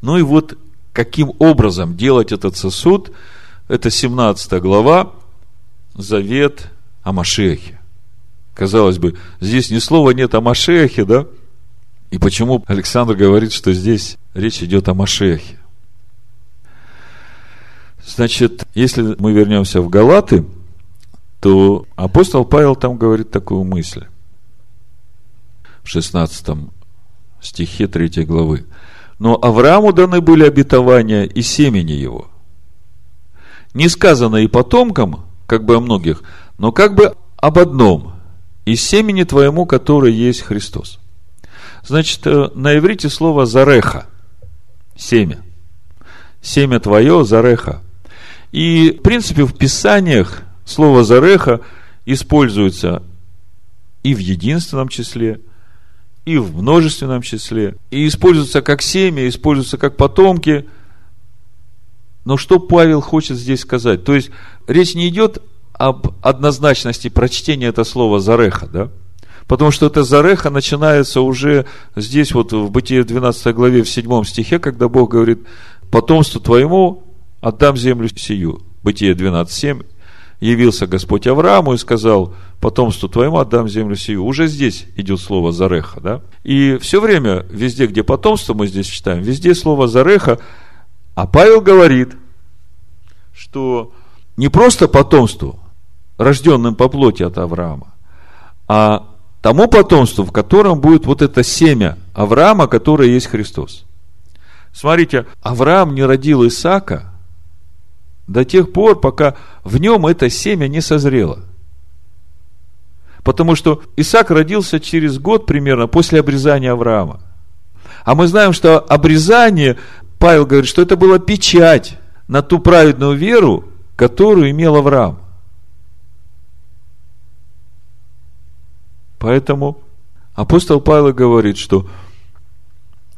Ну и вот каким образом делать этот сосуд, это 17 глава, завет о Машехе. Казалось бы, здесь ни слова нет о Машехе, да? И почему Александр говорит, что здесь речь идет о Машехе? Значит, если мы вернемся в Галаты, то апостол Павел там говорит такую мысль. В 16 стихе 3 главы. Но Аврааму даны были обетования и семени его. Не сказано и потомкам, как бы о многих, но как бы об одном, из семени твоему, который есть Христос. Значит, э, на иврите слово зареха, семя. Семя твое, зареха. И, в принципе, в Писаниях слово «зареха» используется и в единственном числе, и в множественном числе, и используется как семя, используется как потомки. Но что Павел хочет здесь сказать? То есть, речь не идет об однозначности прочтения этого слова «зареха», да? Потому что это зареха начинается уже здесь вот в Бытие 12 главе в 7 стихе, когда Бог говорит, потомству твоему отдам землю сию. Бытие 12.7. Явился Господь Аврааму и сказал, потомству твоему отдам землю сию. Уже здесь идет слово зареха, да? И все время, везде, где потомство мы здесь читаем, везде слово зареха, а Павел говорит, что не просто потомству, рожденным по плоти от Авраама, а тому потомству, в котором будет вот это семя Авраама, которое есть Христос. Смотрите, Авраам не родил Исаака – до тех пор, пока в нем это семя не созрело. Потому что Исаак родился через год примерно после обрезания Авраама. А мы знаем, что обрезание, Павел говорит, что это была печать на ту праведную веру, которую имел Авраам. Поэтому апостол Павел говорит, что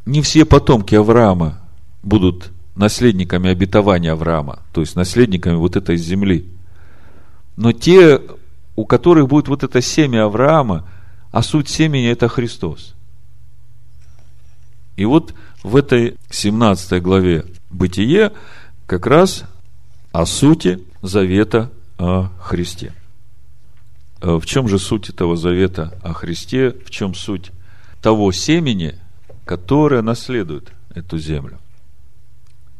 не все потомки Авраама будут наследниками обетования Авраама, то есть наследниками вот этой земли. Но те, у которых будет вот это семя Авраама, а суть семени – это Христос. И вот в этой 17 главе Бытие как раз о сути завета о Христе. Э, в чем же суть этого завета о Христе? В чем суть того семени, которое наследует эту землю?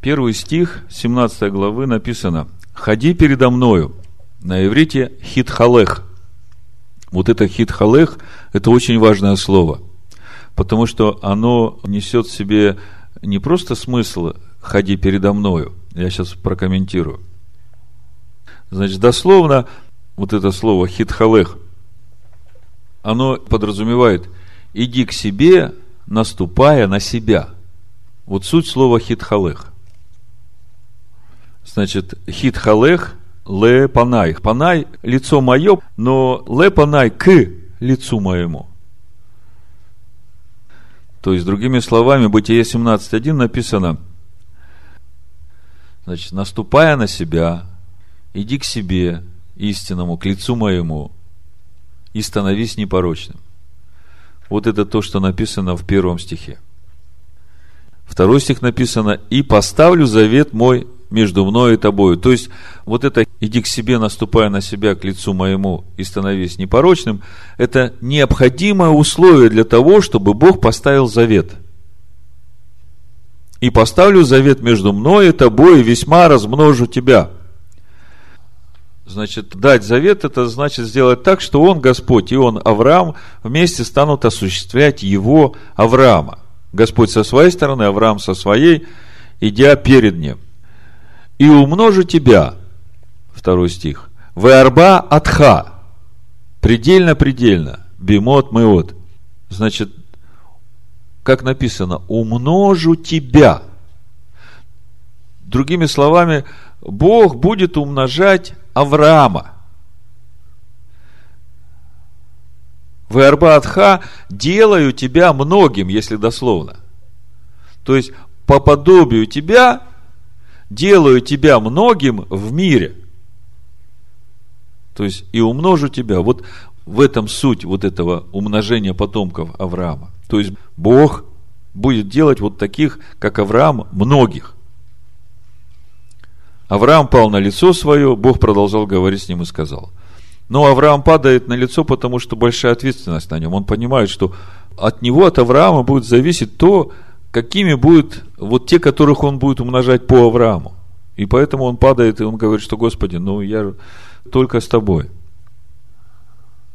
Первый стих 17 главы написано «Ходи передо мною». На иврите «хитхалех». Вот это «хитхалех» – это очень важное слово, потому что оно несет в себе не просто смысл «ходи передо мною», я сейчас прокомментирую. Значит, дословно вот это слово хитхалех, оно подразумевает иди к себе, наступая на себя. Вот суть слова хитхалех. Значит, хитхалех ле панай. Панай – лицо мое, но ле панай к лицу моему. То есть, другими словами, Бытие 17.1 написано, значит, наступая на себя, иди к себе, истинному, к лицу моему, и становись непорочным. Вот это то, что написано в первом стихе. Второй стих написано, и поставлю завет мой между мной и тобою. То есть, вот это «иди к себе, наступая на себя, к лицу моему и становись непорочным» это необходимое условие для того, чтобы Бог поставил завет. «И поставлю завет между мной и тобой, и весьма размножу тебя». Значит, дать завет, это значит сделать так, что он, Господь, и он, Авраам, вместе станут осуществлять его, Авраама. Господь со своей стороны, Авраам со своей, идя перед ним. И умножу тебя, второй стих, в арба атха, предельно-предельно, бимот меот. Значит, как написано, умножу тебя. Другими словами, Бог будет умножать Авраама. В Арбаатха делаю тебя многим, если дословно. То есть, по подобию тебя делаю тебя многим в мире. То есть, и умножу тебя. Вот в этом суть вот этого умножения потомков Авраама. То есть, Бог будет делать вот таких, как Авраам, многих. Авраам пал на лицо свое, Бог продолжал говорить с ним и сказал. Но Авраам падает на лицо, потому что большая ответственность на нем. Он понимает, что от него, от Авраама будет зависеть то, какими будут вот те, которых он будет умножать по Аврааму. И поэтому он падает, и он говорит, что, Господи, ну я только с тобой.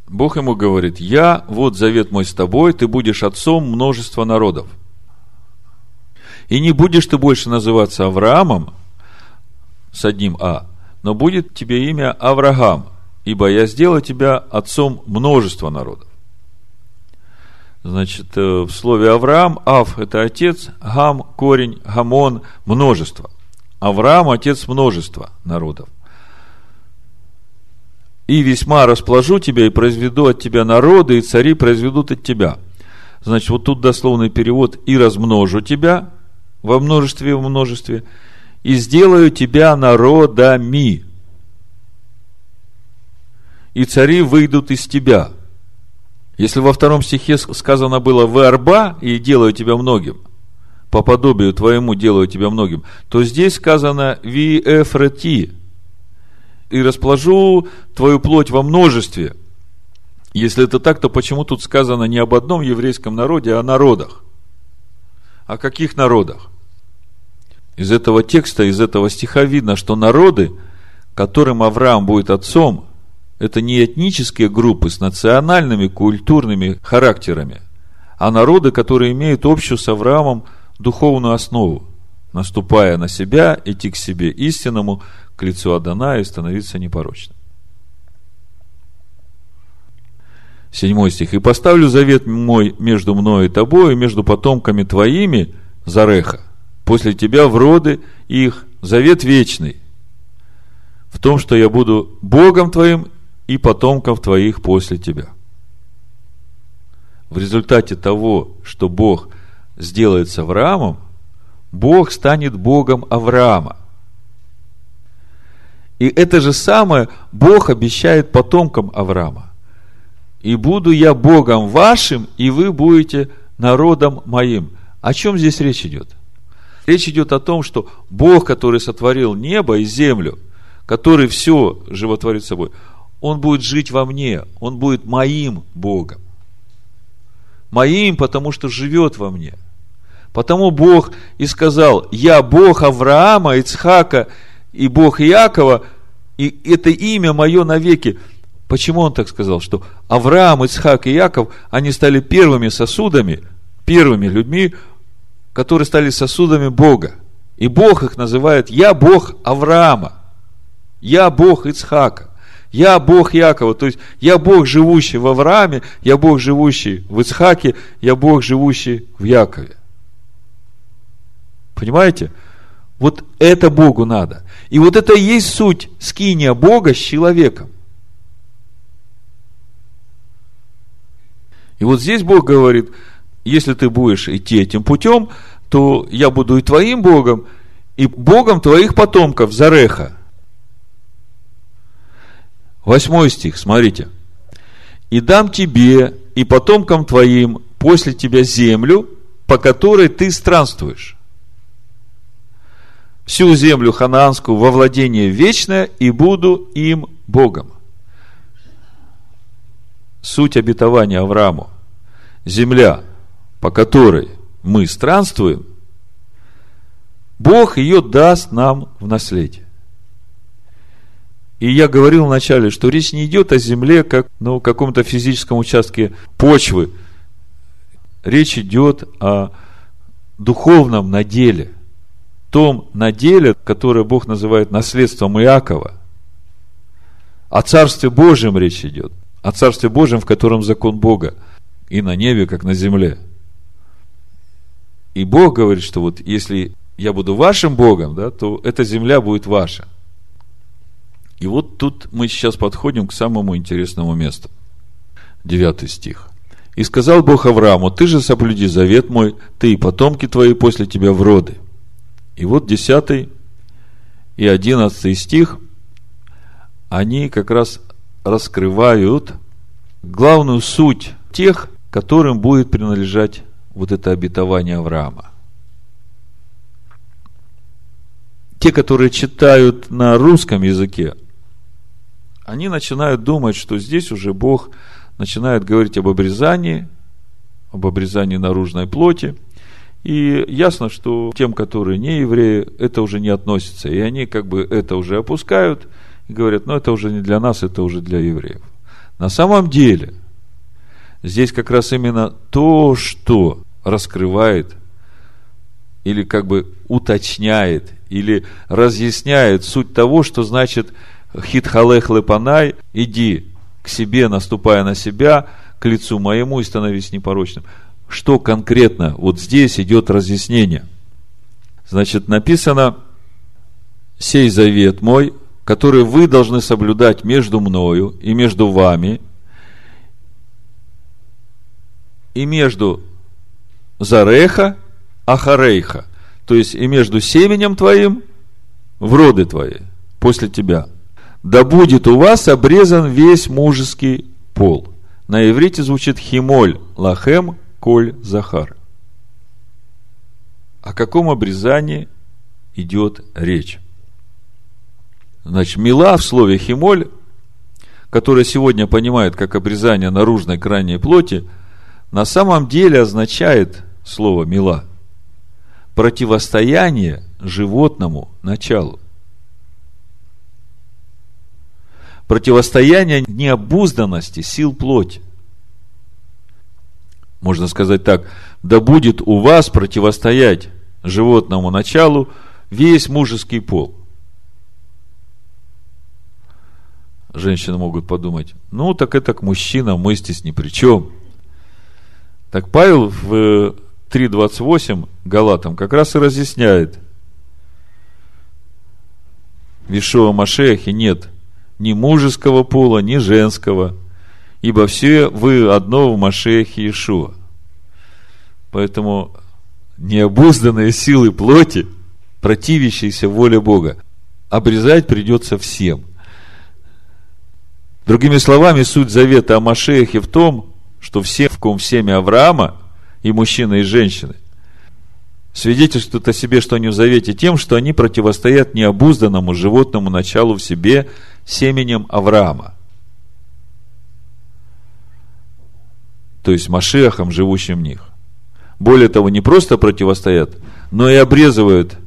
Бог ему говорит, я, вот завет мой с тобой, ты будешь отцом множества народов. И не будешь ты больше называться Авраамом, с одним А, но будет тебе имя Авраам, ибо я сделаю тебя отцом множества народов. Значит, э, в слове Авраам, Ав – это отец, Гам – корень, Гамон – множество. Авраам – отец множества народов. И весьма расположу тебя, и произведу от тебя народы, и цари произведут от тебя. Значит, вот тут дословный перевод «и размножу тебя» во множестве в множестве – и сделаю тебя народами, и цари выйдут из тебя. Если во втором стихе сказано было «вы арба» и «делаю тебя многим», по подобию твоему делаю тебя многим, то здесь сказано «ви эфрати» и расположу твою плоть во множестве. Если это так, то почему тут сказано не об одном еврейском народе, а о народах? О каких народах? Из этого текста, из этого стиха видно, что народы, которым Авраам будет отцом, это не этнические группы с национальными, культурными характерами, а народы, которые имеют общую с Авраамом духовную основу, наступая на себя, идти к себе истинному, к лицу Адана и становиться непорочным. Седьмой стих. «И поставлю завет мой между мной и тобой, и между потомками твоими, Зареха, после тебя в роды их завет вечный в том, что я буду Богом твоим и потомком твоих после тебя. В результате того, что Бог сделает с Авраамом, Бог станет Богом Авраама. И это же самое Бог обещает потомкам Авраама. И буду я Богом вашим, и вы будете народом моим. О чем здесь речь идет? Речь идет о том, что Бог, который сотворил небо и землю, который все животворит собой, Он будет жить во мне, Он будет моим Богом. Моим, потому что живет во мне. Потому Бог и сказал, я Бог Авраама, Ицхака и Бог Иакова, и это имя мое навеки. Почему он так сказал? Что Авраам, Ицхак и Яков, они стали первыми сосудами, первыми людьми, которые стали сосудами Бога. И Бог их называет «Я Бог Авраама», «Я Бог Ицхака», «Я Бог Якова». То есть, я Бог, живущий в Аврааме, я Бог, живущий в Ицхаке, я Бог, живущий в Якове. Понимаете? Вот это Богу надо. И вот это и есть суть скиния Бога с человеком. И вот здесь Бог говорит, если ты будешь идти этим путем, то я буду и твоим Богом, и Богом твоих потомков, Зареха. Восьмой стих, смотрите. «И дам тебе и потомкам твоим после тебя землю, по которой ты странствуешь, всю землю ханаанскую во владение вечное, и буду им Богом. Суть обетования Аврааму. Земля, по которой мы странствуем, Бог ее даст нам в наследие. И я говорил вначале, что речь не идет о земле, как ну, каком-то физическом участке почвы. Речь идет о духовном наделе – том наделе, которое Бог называет наследством Иакова. О Царстве Божьем речь идет. О Царстве Божьем, в котором закон Бога. И на небе, как на земле. И Бог говорит, что вот если я буду вашим Богом, да, то эта земля будет ваша. И вот тут мы сейчас подходим к самому интересному месту. Девятый стих. «И сказал Бог Аврааму, ты же соблюди завет мой, ты и потомки твои после тебя в роды, и вот 10 и 11 стих, они как раз раскрывают главную суть тех, которым будет принадлежать вот это обетование Авраама. Те, которые читают на русском языке, они начинают думать, что здесь уже Бог начинает говорить об обрезании, об обрезании наружной плоти – и ясно, что тем, которые не евреи, это уже не относится. И они как бы это уже опускают и говорят, ну это уже не для нас, это уже для евреев. На самом деле, здесь как раз именно то, что раскрывает или как бы уточняет, или разъясняет суть того, что значит хитхалех лепанай, иди к себе, наступая на себя, к лицу моему и становись непорочным что конкретно вот здесь идет разъяснение. Значит, написано, сей завет мой, который вы должны соблюдать между мною и между вами, и между Зареха, Ахарейха, то есть и между семенем твоим в роды твои, после тебя. Да будет у вас обрезан весь мужеский пол. На иврите звучит химоль лахем Коль Захар. О каком обрезании идет речь? Значит, мила в слове химоль, которое сегодня понимает как обрезание наружной крайней плоти, на самом деле означает слово мила противостояние животному началу. Противостояние необузданности сил плоти можно сказать так, да будет у вас противостоять животному началу весь мужеский пол. Женщины могут подумать, ну, так это к мужчинам, мы здесь ни при чем. Так Павел в 3.28 Галатам как раз и разъясняет. В Ишуа Машехе нет ни мужеского пола, ни женского – ибо все вы одно в Машехе Иешуа. Поэтому необузданные силы плоти, противящиеся воле Бога, обрезать придется всем. Другими словами, суть завета о Машеяхе в том, что все, в ком семя Авраама, и мужчины, и женщины, свидетельствуют о себе, что они в завете тем, что они противостоят необузданному животному началу в себе семенем Авраама. То есть Машехом, живущим в них. Более того, не просто противостоят, но и обрезывают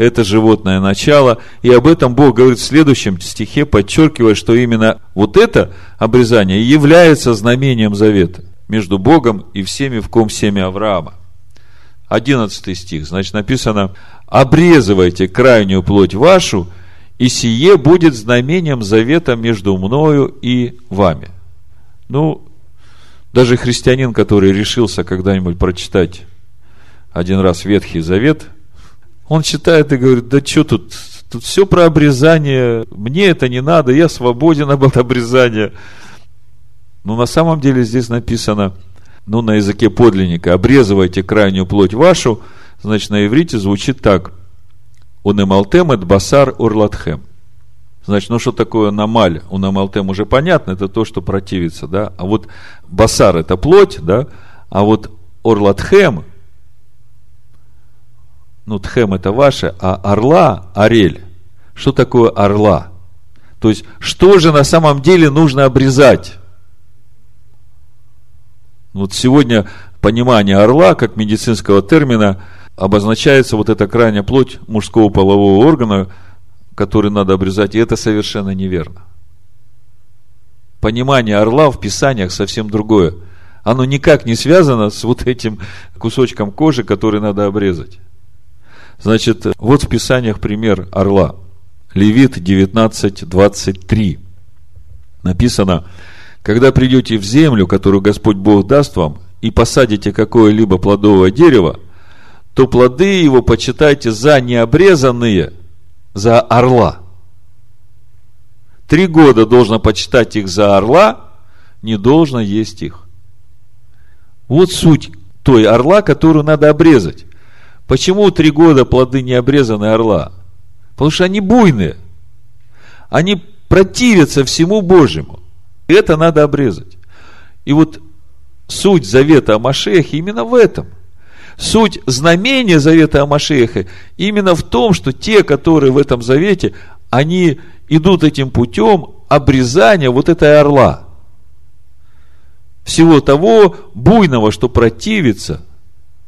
это животное начало. И об этом Бог говорит в следующем стихе, подчеркивая, что именно вот это обрезание является знамением завета между Богом и всеми, в ком семя Авраама. 11 стих, значит, написано, обрезывайте крайнюю плоть вашу, и сие будет знамением завета между мною и вами. Ну, даже христианин, который решился когда-нибудь прочитать один раз Ветхий Завет – он читает и говорит, да что тут, тут все про обрезание, мне это не надо, я свободен от обрезания. Но на самом деле здесь написано, ну, на языке подлинника, обрезывайте крайнюю плоть вашу, значит, на иврите звучит так. Унемалтем эт басар урлатхем. Значит, ну что такое намаль? У намалтем уже понятно, это то, что противится, да? А вот басар это плоть, да? А вот орлатхем ну, тхем это ваше, а орла, орель. Что такое орла? То есть, что же на самом деле нужно обрезать? Вот сегодня понимание орла, как медицинского термина, обозначается вот эта крайняя плоть мужского полового органа, который надо обрезать, и это совершенно неверно. Понимание орла в Писаниях совсем другое. Оно никак не связано с вот этим кусочком кожи, который надо обрезать. Значит, вот в Писаниях пример орла. Левит 19, 23. Написано, когда придете в землю, которую Господь Бог даст вам, и посадите какое-либо плодовое дерево, то плоды его почитайте за необрезанные, за орла. Три года должно почитать их за орла, не должно есть их. Вот суть той орла, которую надо обрезать. Почему три года плоды не обрезаны орла? Потому что они буйные. Они противятся всему Божьему. Это надо обрезать. И вот суть завета о Машехе именно в этом. Суть знамения завета о Машехе именно в том, что те, которые в этом завете, они идут этим путем обрезания вот этой орла. Всего того буйного, что противится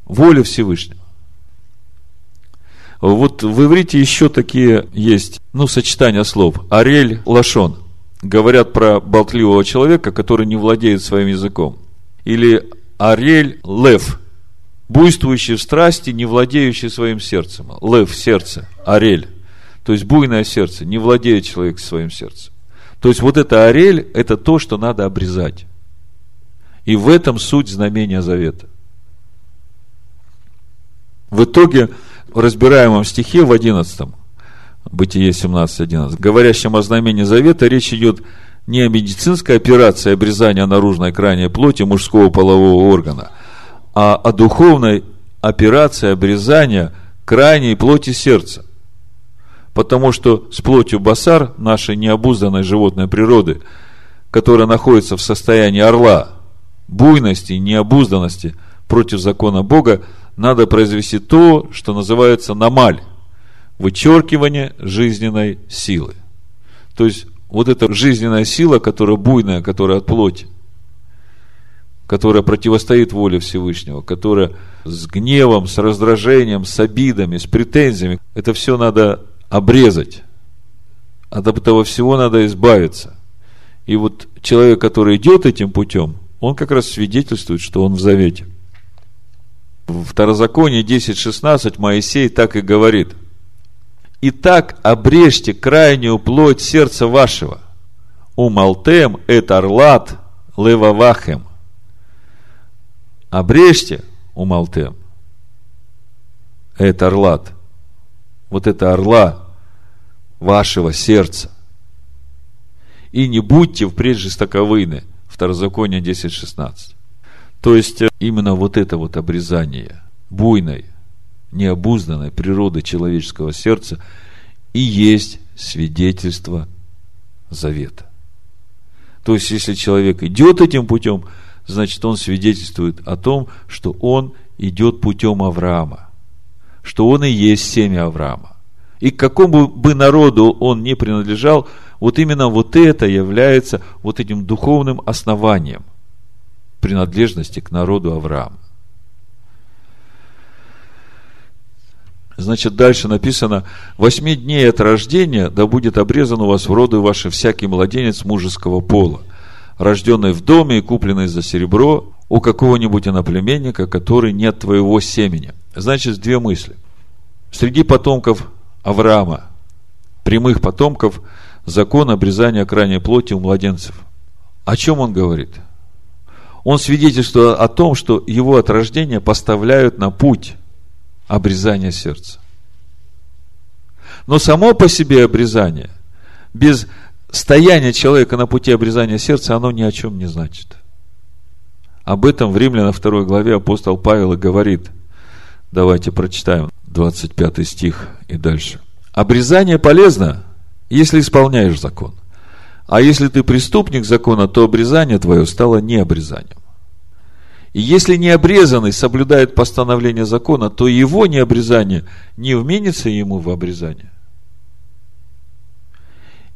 воле Всевышнего. Вот в иврите еще такие есть, ну, сочетания слов. Арель, лашон. Говорят про болтливого человека, который не владеет своим языком. Или арель, лев. Буйствующий в страсти, не владеющий своим сердцем. Лев, сердце, арель. То есть буйное сердце, не владеет человек своим сердцем. То есть вот это арель, это то, что надо обрезать. И в этом суть знамения завета. В итоге в разбираемом стихе в 11, Бытие 17.11, говорящем о знамении завета, речь идет не о медицинской операции обрезания наружной крайней плоти мужского полового органа, а о духовной операции обрезания крайней плоти сердца. Потому что с плотью басар нашей необузданной животной природы, которая находится в состоянии орла, буйности необузданности против закона Бога, надо произвести то, что называется намаль, вычеркивание жизненной силы. То есть, вот эта жизненная сила, которая буйная, которая от плоти, которая противостоит воле Всевышнего, которая с гневом, с раздражением, с обидами, с претензиями, это все надо обрезать. От этого всего надо избавиться. И вот человек, который идет этим путем, он как раз свидетельствует, что он в завете – в Второзаконии 10.16 Моисей так и говорит. Итак, обрежьте крайнюю плоть сердца вашего. Умалтем это орлат левавахем. Обрежьте, умалтем. Это орлат. Вот это орла вашего сердца. И не будьте впредь жестоковыны. Второзаконие 10.16. То есть, э, именно вот это вот обрезание буйной необузданной природы человеческого сердца и есть свидетельство завета. То есть, если человек идет этим путем, значит, он свидетельствует о том, что он идет путем Авраама, что он и есть семя Авраама. И к какому бы народу он не принадлежал, вот именно вот это является вот этим духовным основанием принадлежности к народу Авраама. Значит, дальше написано, восьми дней от рождения да будет обрезан у вас в роды ваши всякий младенец мужеского пола, рожденный в доме и купленный за серебро у какого-нибудь иноплеменника, который нет твоего семени. Значит, две мысли. Среди потомков Авраама, прямых потомков, закон обрезания крайней плоти у младенцев. О чем он говорит? Он свидетельствует о том, что его от рождения поставляют на путь обрезания сердца. Но само по себе обрезание, без стояния человека на пути обрезания сердца, оно ни о чем не значит. Об этом в Римляна 2 главе апостол Павел и говорит. Давайте прочитаем 25 стих и дальше. Обрезание полезно, если исполняешь закон. А если ты преступник закона, то обрезание твое стало не обрезанием. И если необрезанный соблюдает постановление закона, то его необрезание не вменится ему в обрезание.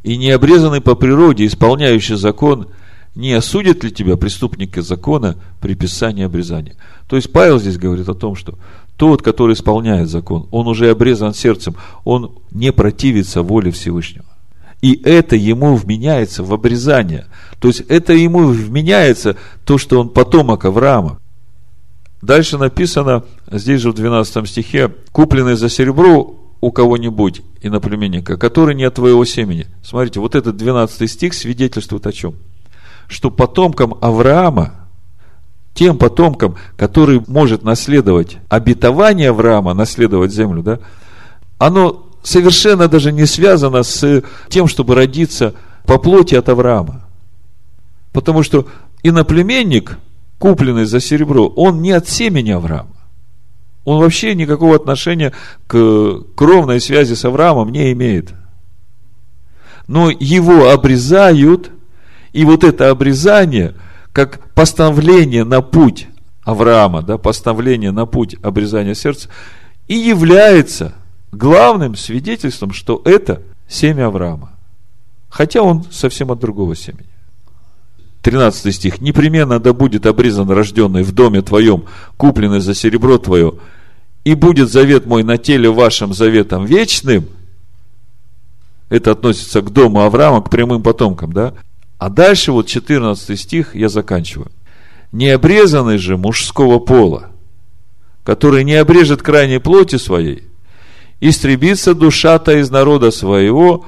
И необрезанный по природе, исполняющий закон, не осудит ли тебя преступника закона при писании обрезания? То есть Павел здесь говорит о том, что тот, который исполняет закон, он уже обрезан сердцем, он не противится воле Всевышнего. И это ему вменяется в обрезание. То есть это ему вменяется то, что он потомок Авраама. Дальше написано, здесь же в 12 стихе, купленный за серебро у кого-нибудь иноплеменника, который не от твоего семени. Смотрите, вот этот 12 стих свидетельствует о чем? Что потомкам Авраама, тем потомкам, который может наследовать обетование Авраама, наследовать землю, да, оно совершенно даже не связано с тем, чтобы родиться по плоти от Авраама. Потому что иноплеменник, купленный за серебро, он не от семени Авраама. Он вообще никакого отношения к кровной связи с Авраамом не имеет. Но его обрезают, и вот это обрезание, как постановление на путь Авраама, да, постановление на путь обрезания сердца, и является – главным свидетельством, что это семя Авраама. Хотя он совсем от другого семени. 13 стих. «Непременно да будет обрезан рожденный в доме твоем, купленный за серебро твое, и будет завет мой на теле вашим заветом вечным». Это относится к дому Авраама, к прямым потомкам, да? А дальше вот 14 стих я заканчиваю. «Необрезанный же мужского пола, который не обрежет крайней плоти своей, истребится душа-то из народа своего,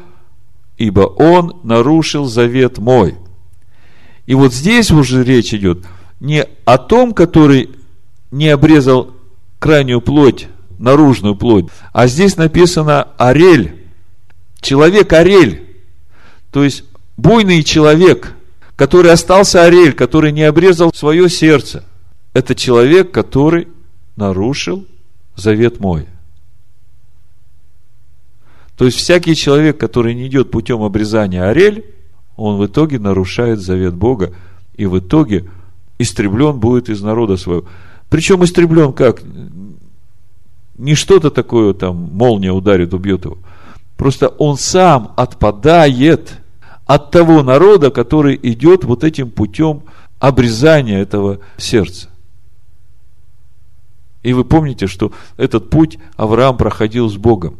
ибо он нарушил завет мой. И вот здесь уже речь идет не о том, который не обрезал крайнюю плоть, наружную плоть, а здесь написано Арель, человек Арель, то есть буйный человек, который остался Арель, который не обрезал свое сердце. Это человек, который нарушил завет мой. То есть всякий человек, который не идет путем обрезания орель, он в итоге нарушает завет Бога, и в итоге истреблен будет из народа своего. Причем истреблен как? Не что-то такое там, молния ударит, убьет его. Просто он сам отпадает от того народа, который идет вот этим путем обрезания этого сердца. И вы помните, что этот путь Авраам проходил с Богом.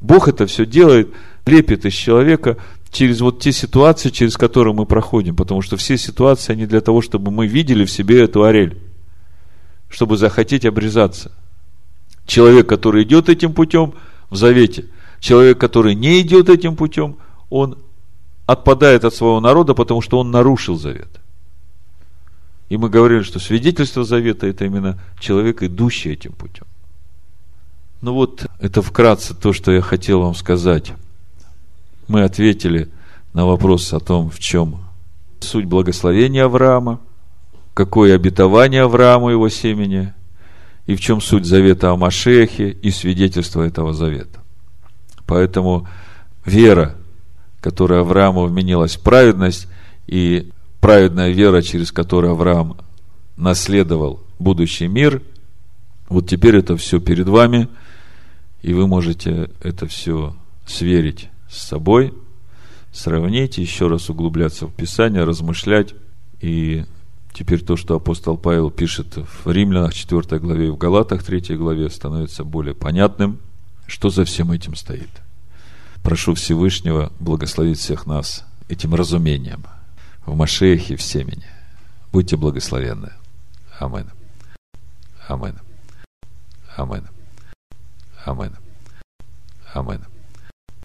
Бог это все делает, лепит из человека через вот те ситуации, через которые мы проходим. Потому что все ситуации, они для того, чтобы мы видели в себе эту орель. Чтобы захотеть обрезаться. Человек, который идет этим путем в завете. Человек, который не идет этим путем, он отпадает от своего народа, потому что он нарушил завет. И мы говорили, что свидетельство завета – это именно человек, идущий этим путем. Ну вот, это вкратце то, что я хотел вам сказать. Мы ответили на вопрос о том, в чем суть благословения Авраама, какое обетование Аврааму его семени, и в чем суть завета о Машехе и свидетельство этого завета. Поэтому вера, которая Аврааму вменилась в праведность, и праведная вера, через которую Авраам наследовал будущий мир, вот теперь это все перед вами, и вы можете это все сверить с собой, сравнить, еще раз углубляться в Писание, размышлять. И теперь то, что апостол Павел пишет в Римлянах 4 главе и в Галатах 3 главе, становится более понятным, что за всем этим стоит. Прошу Всевышнего благословить всех нас этим разумением в Машехе, в семени. Будьте благословенны. Амин. Амин. Амин. Амин. Амин.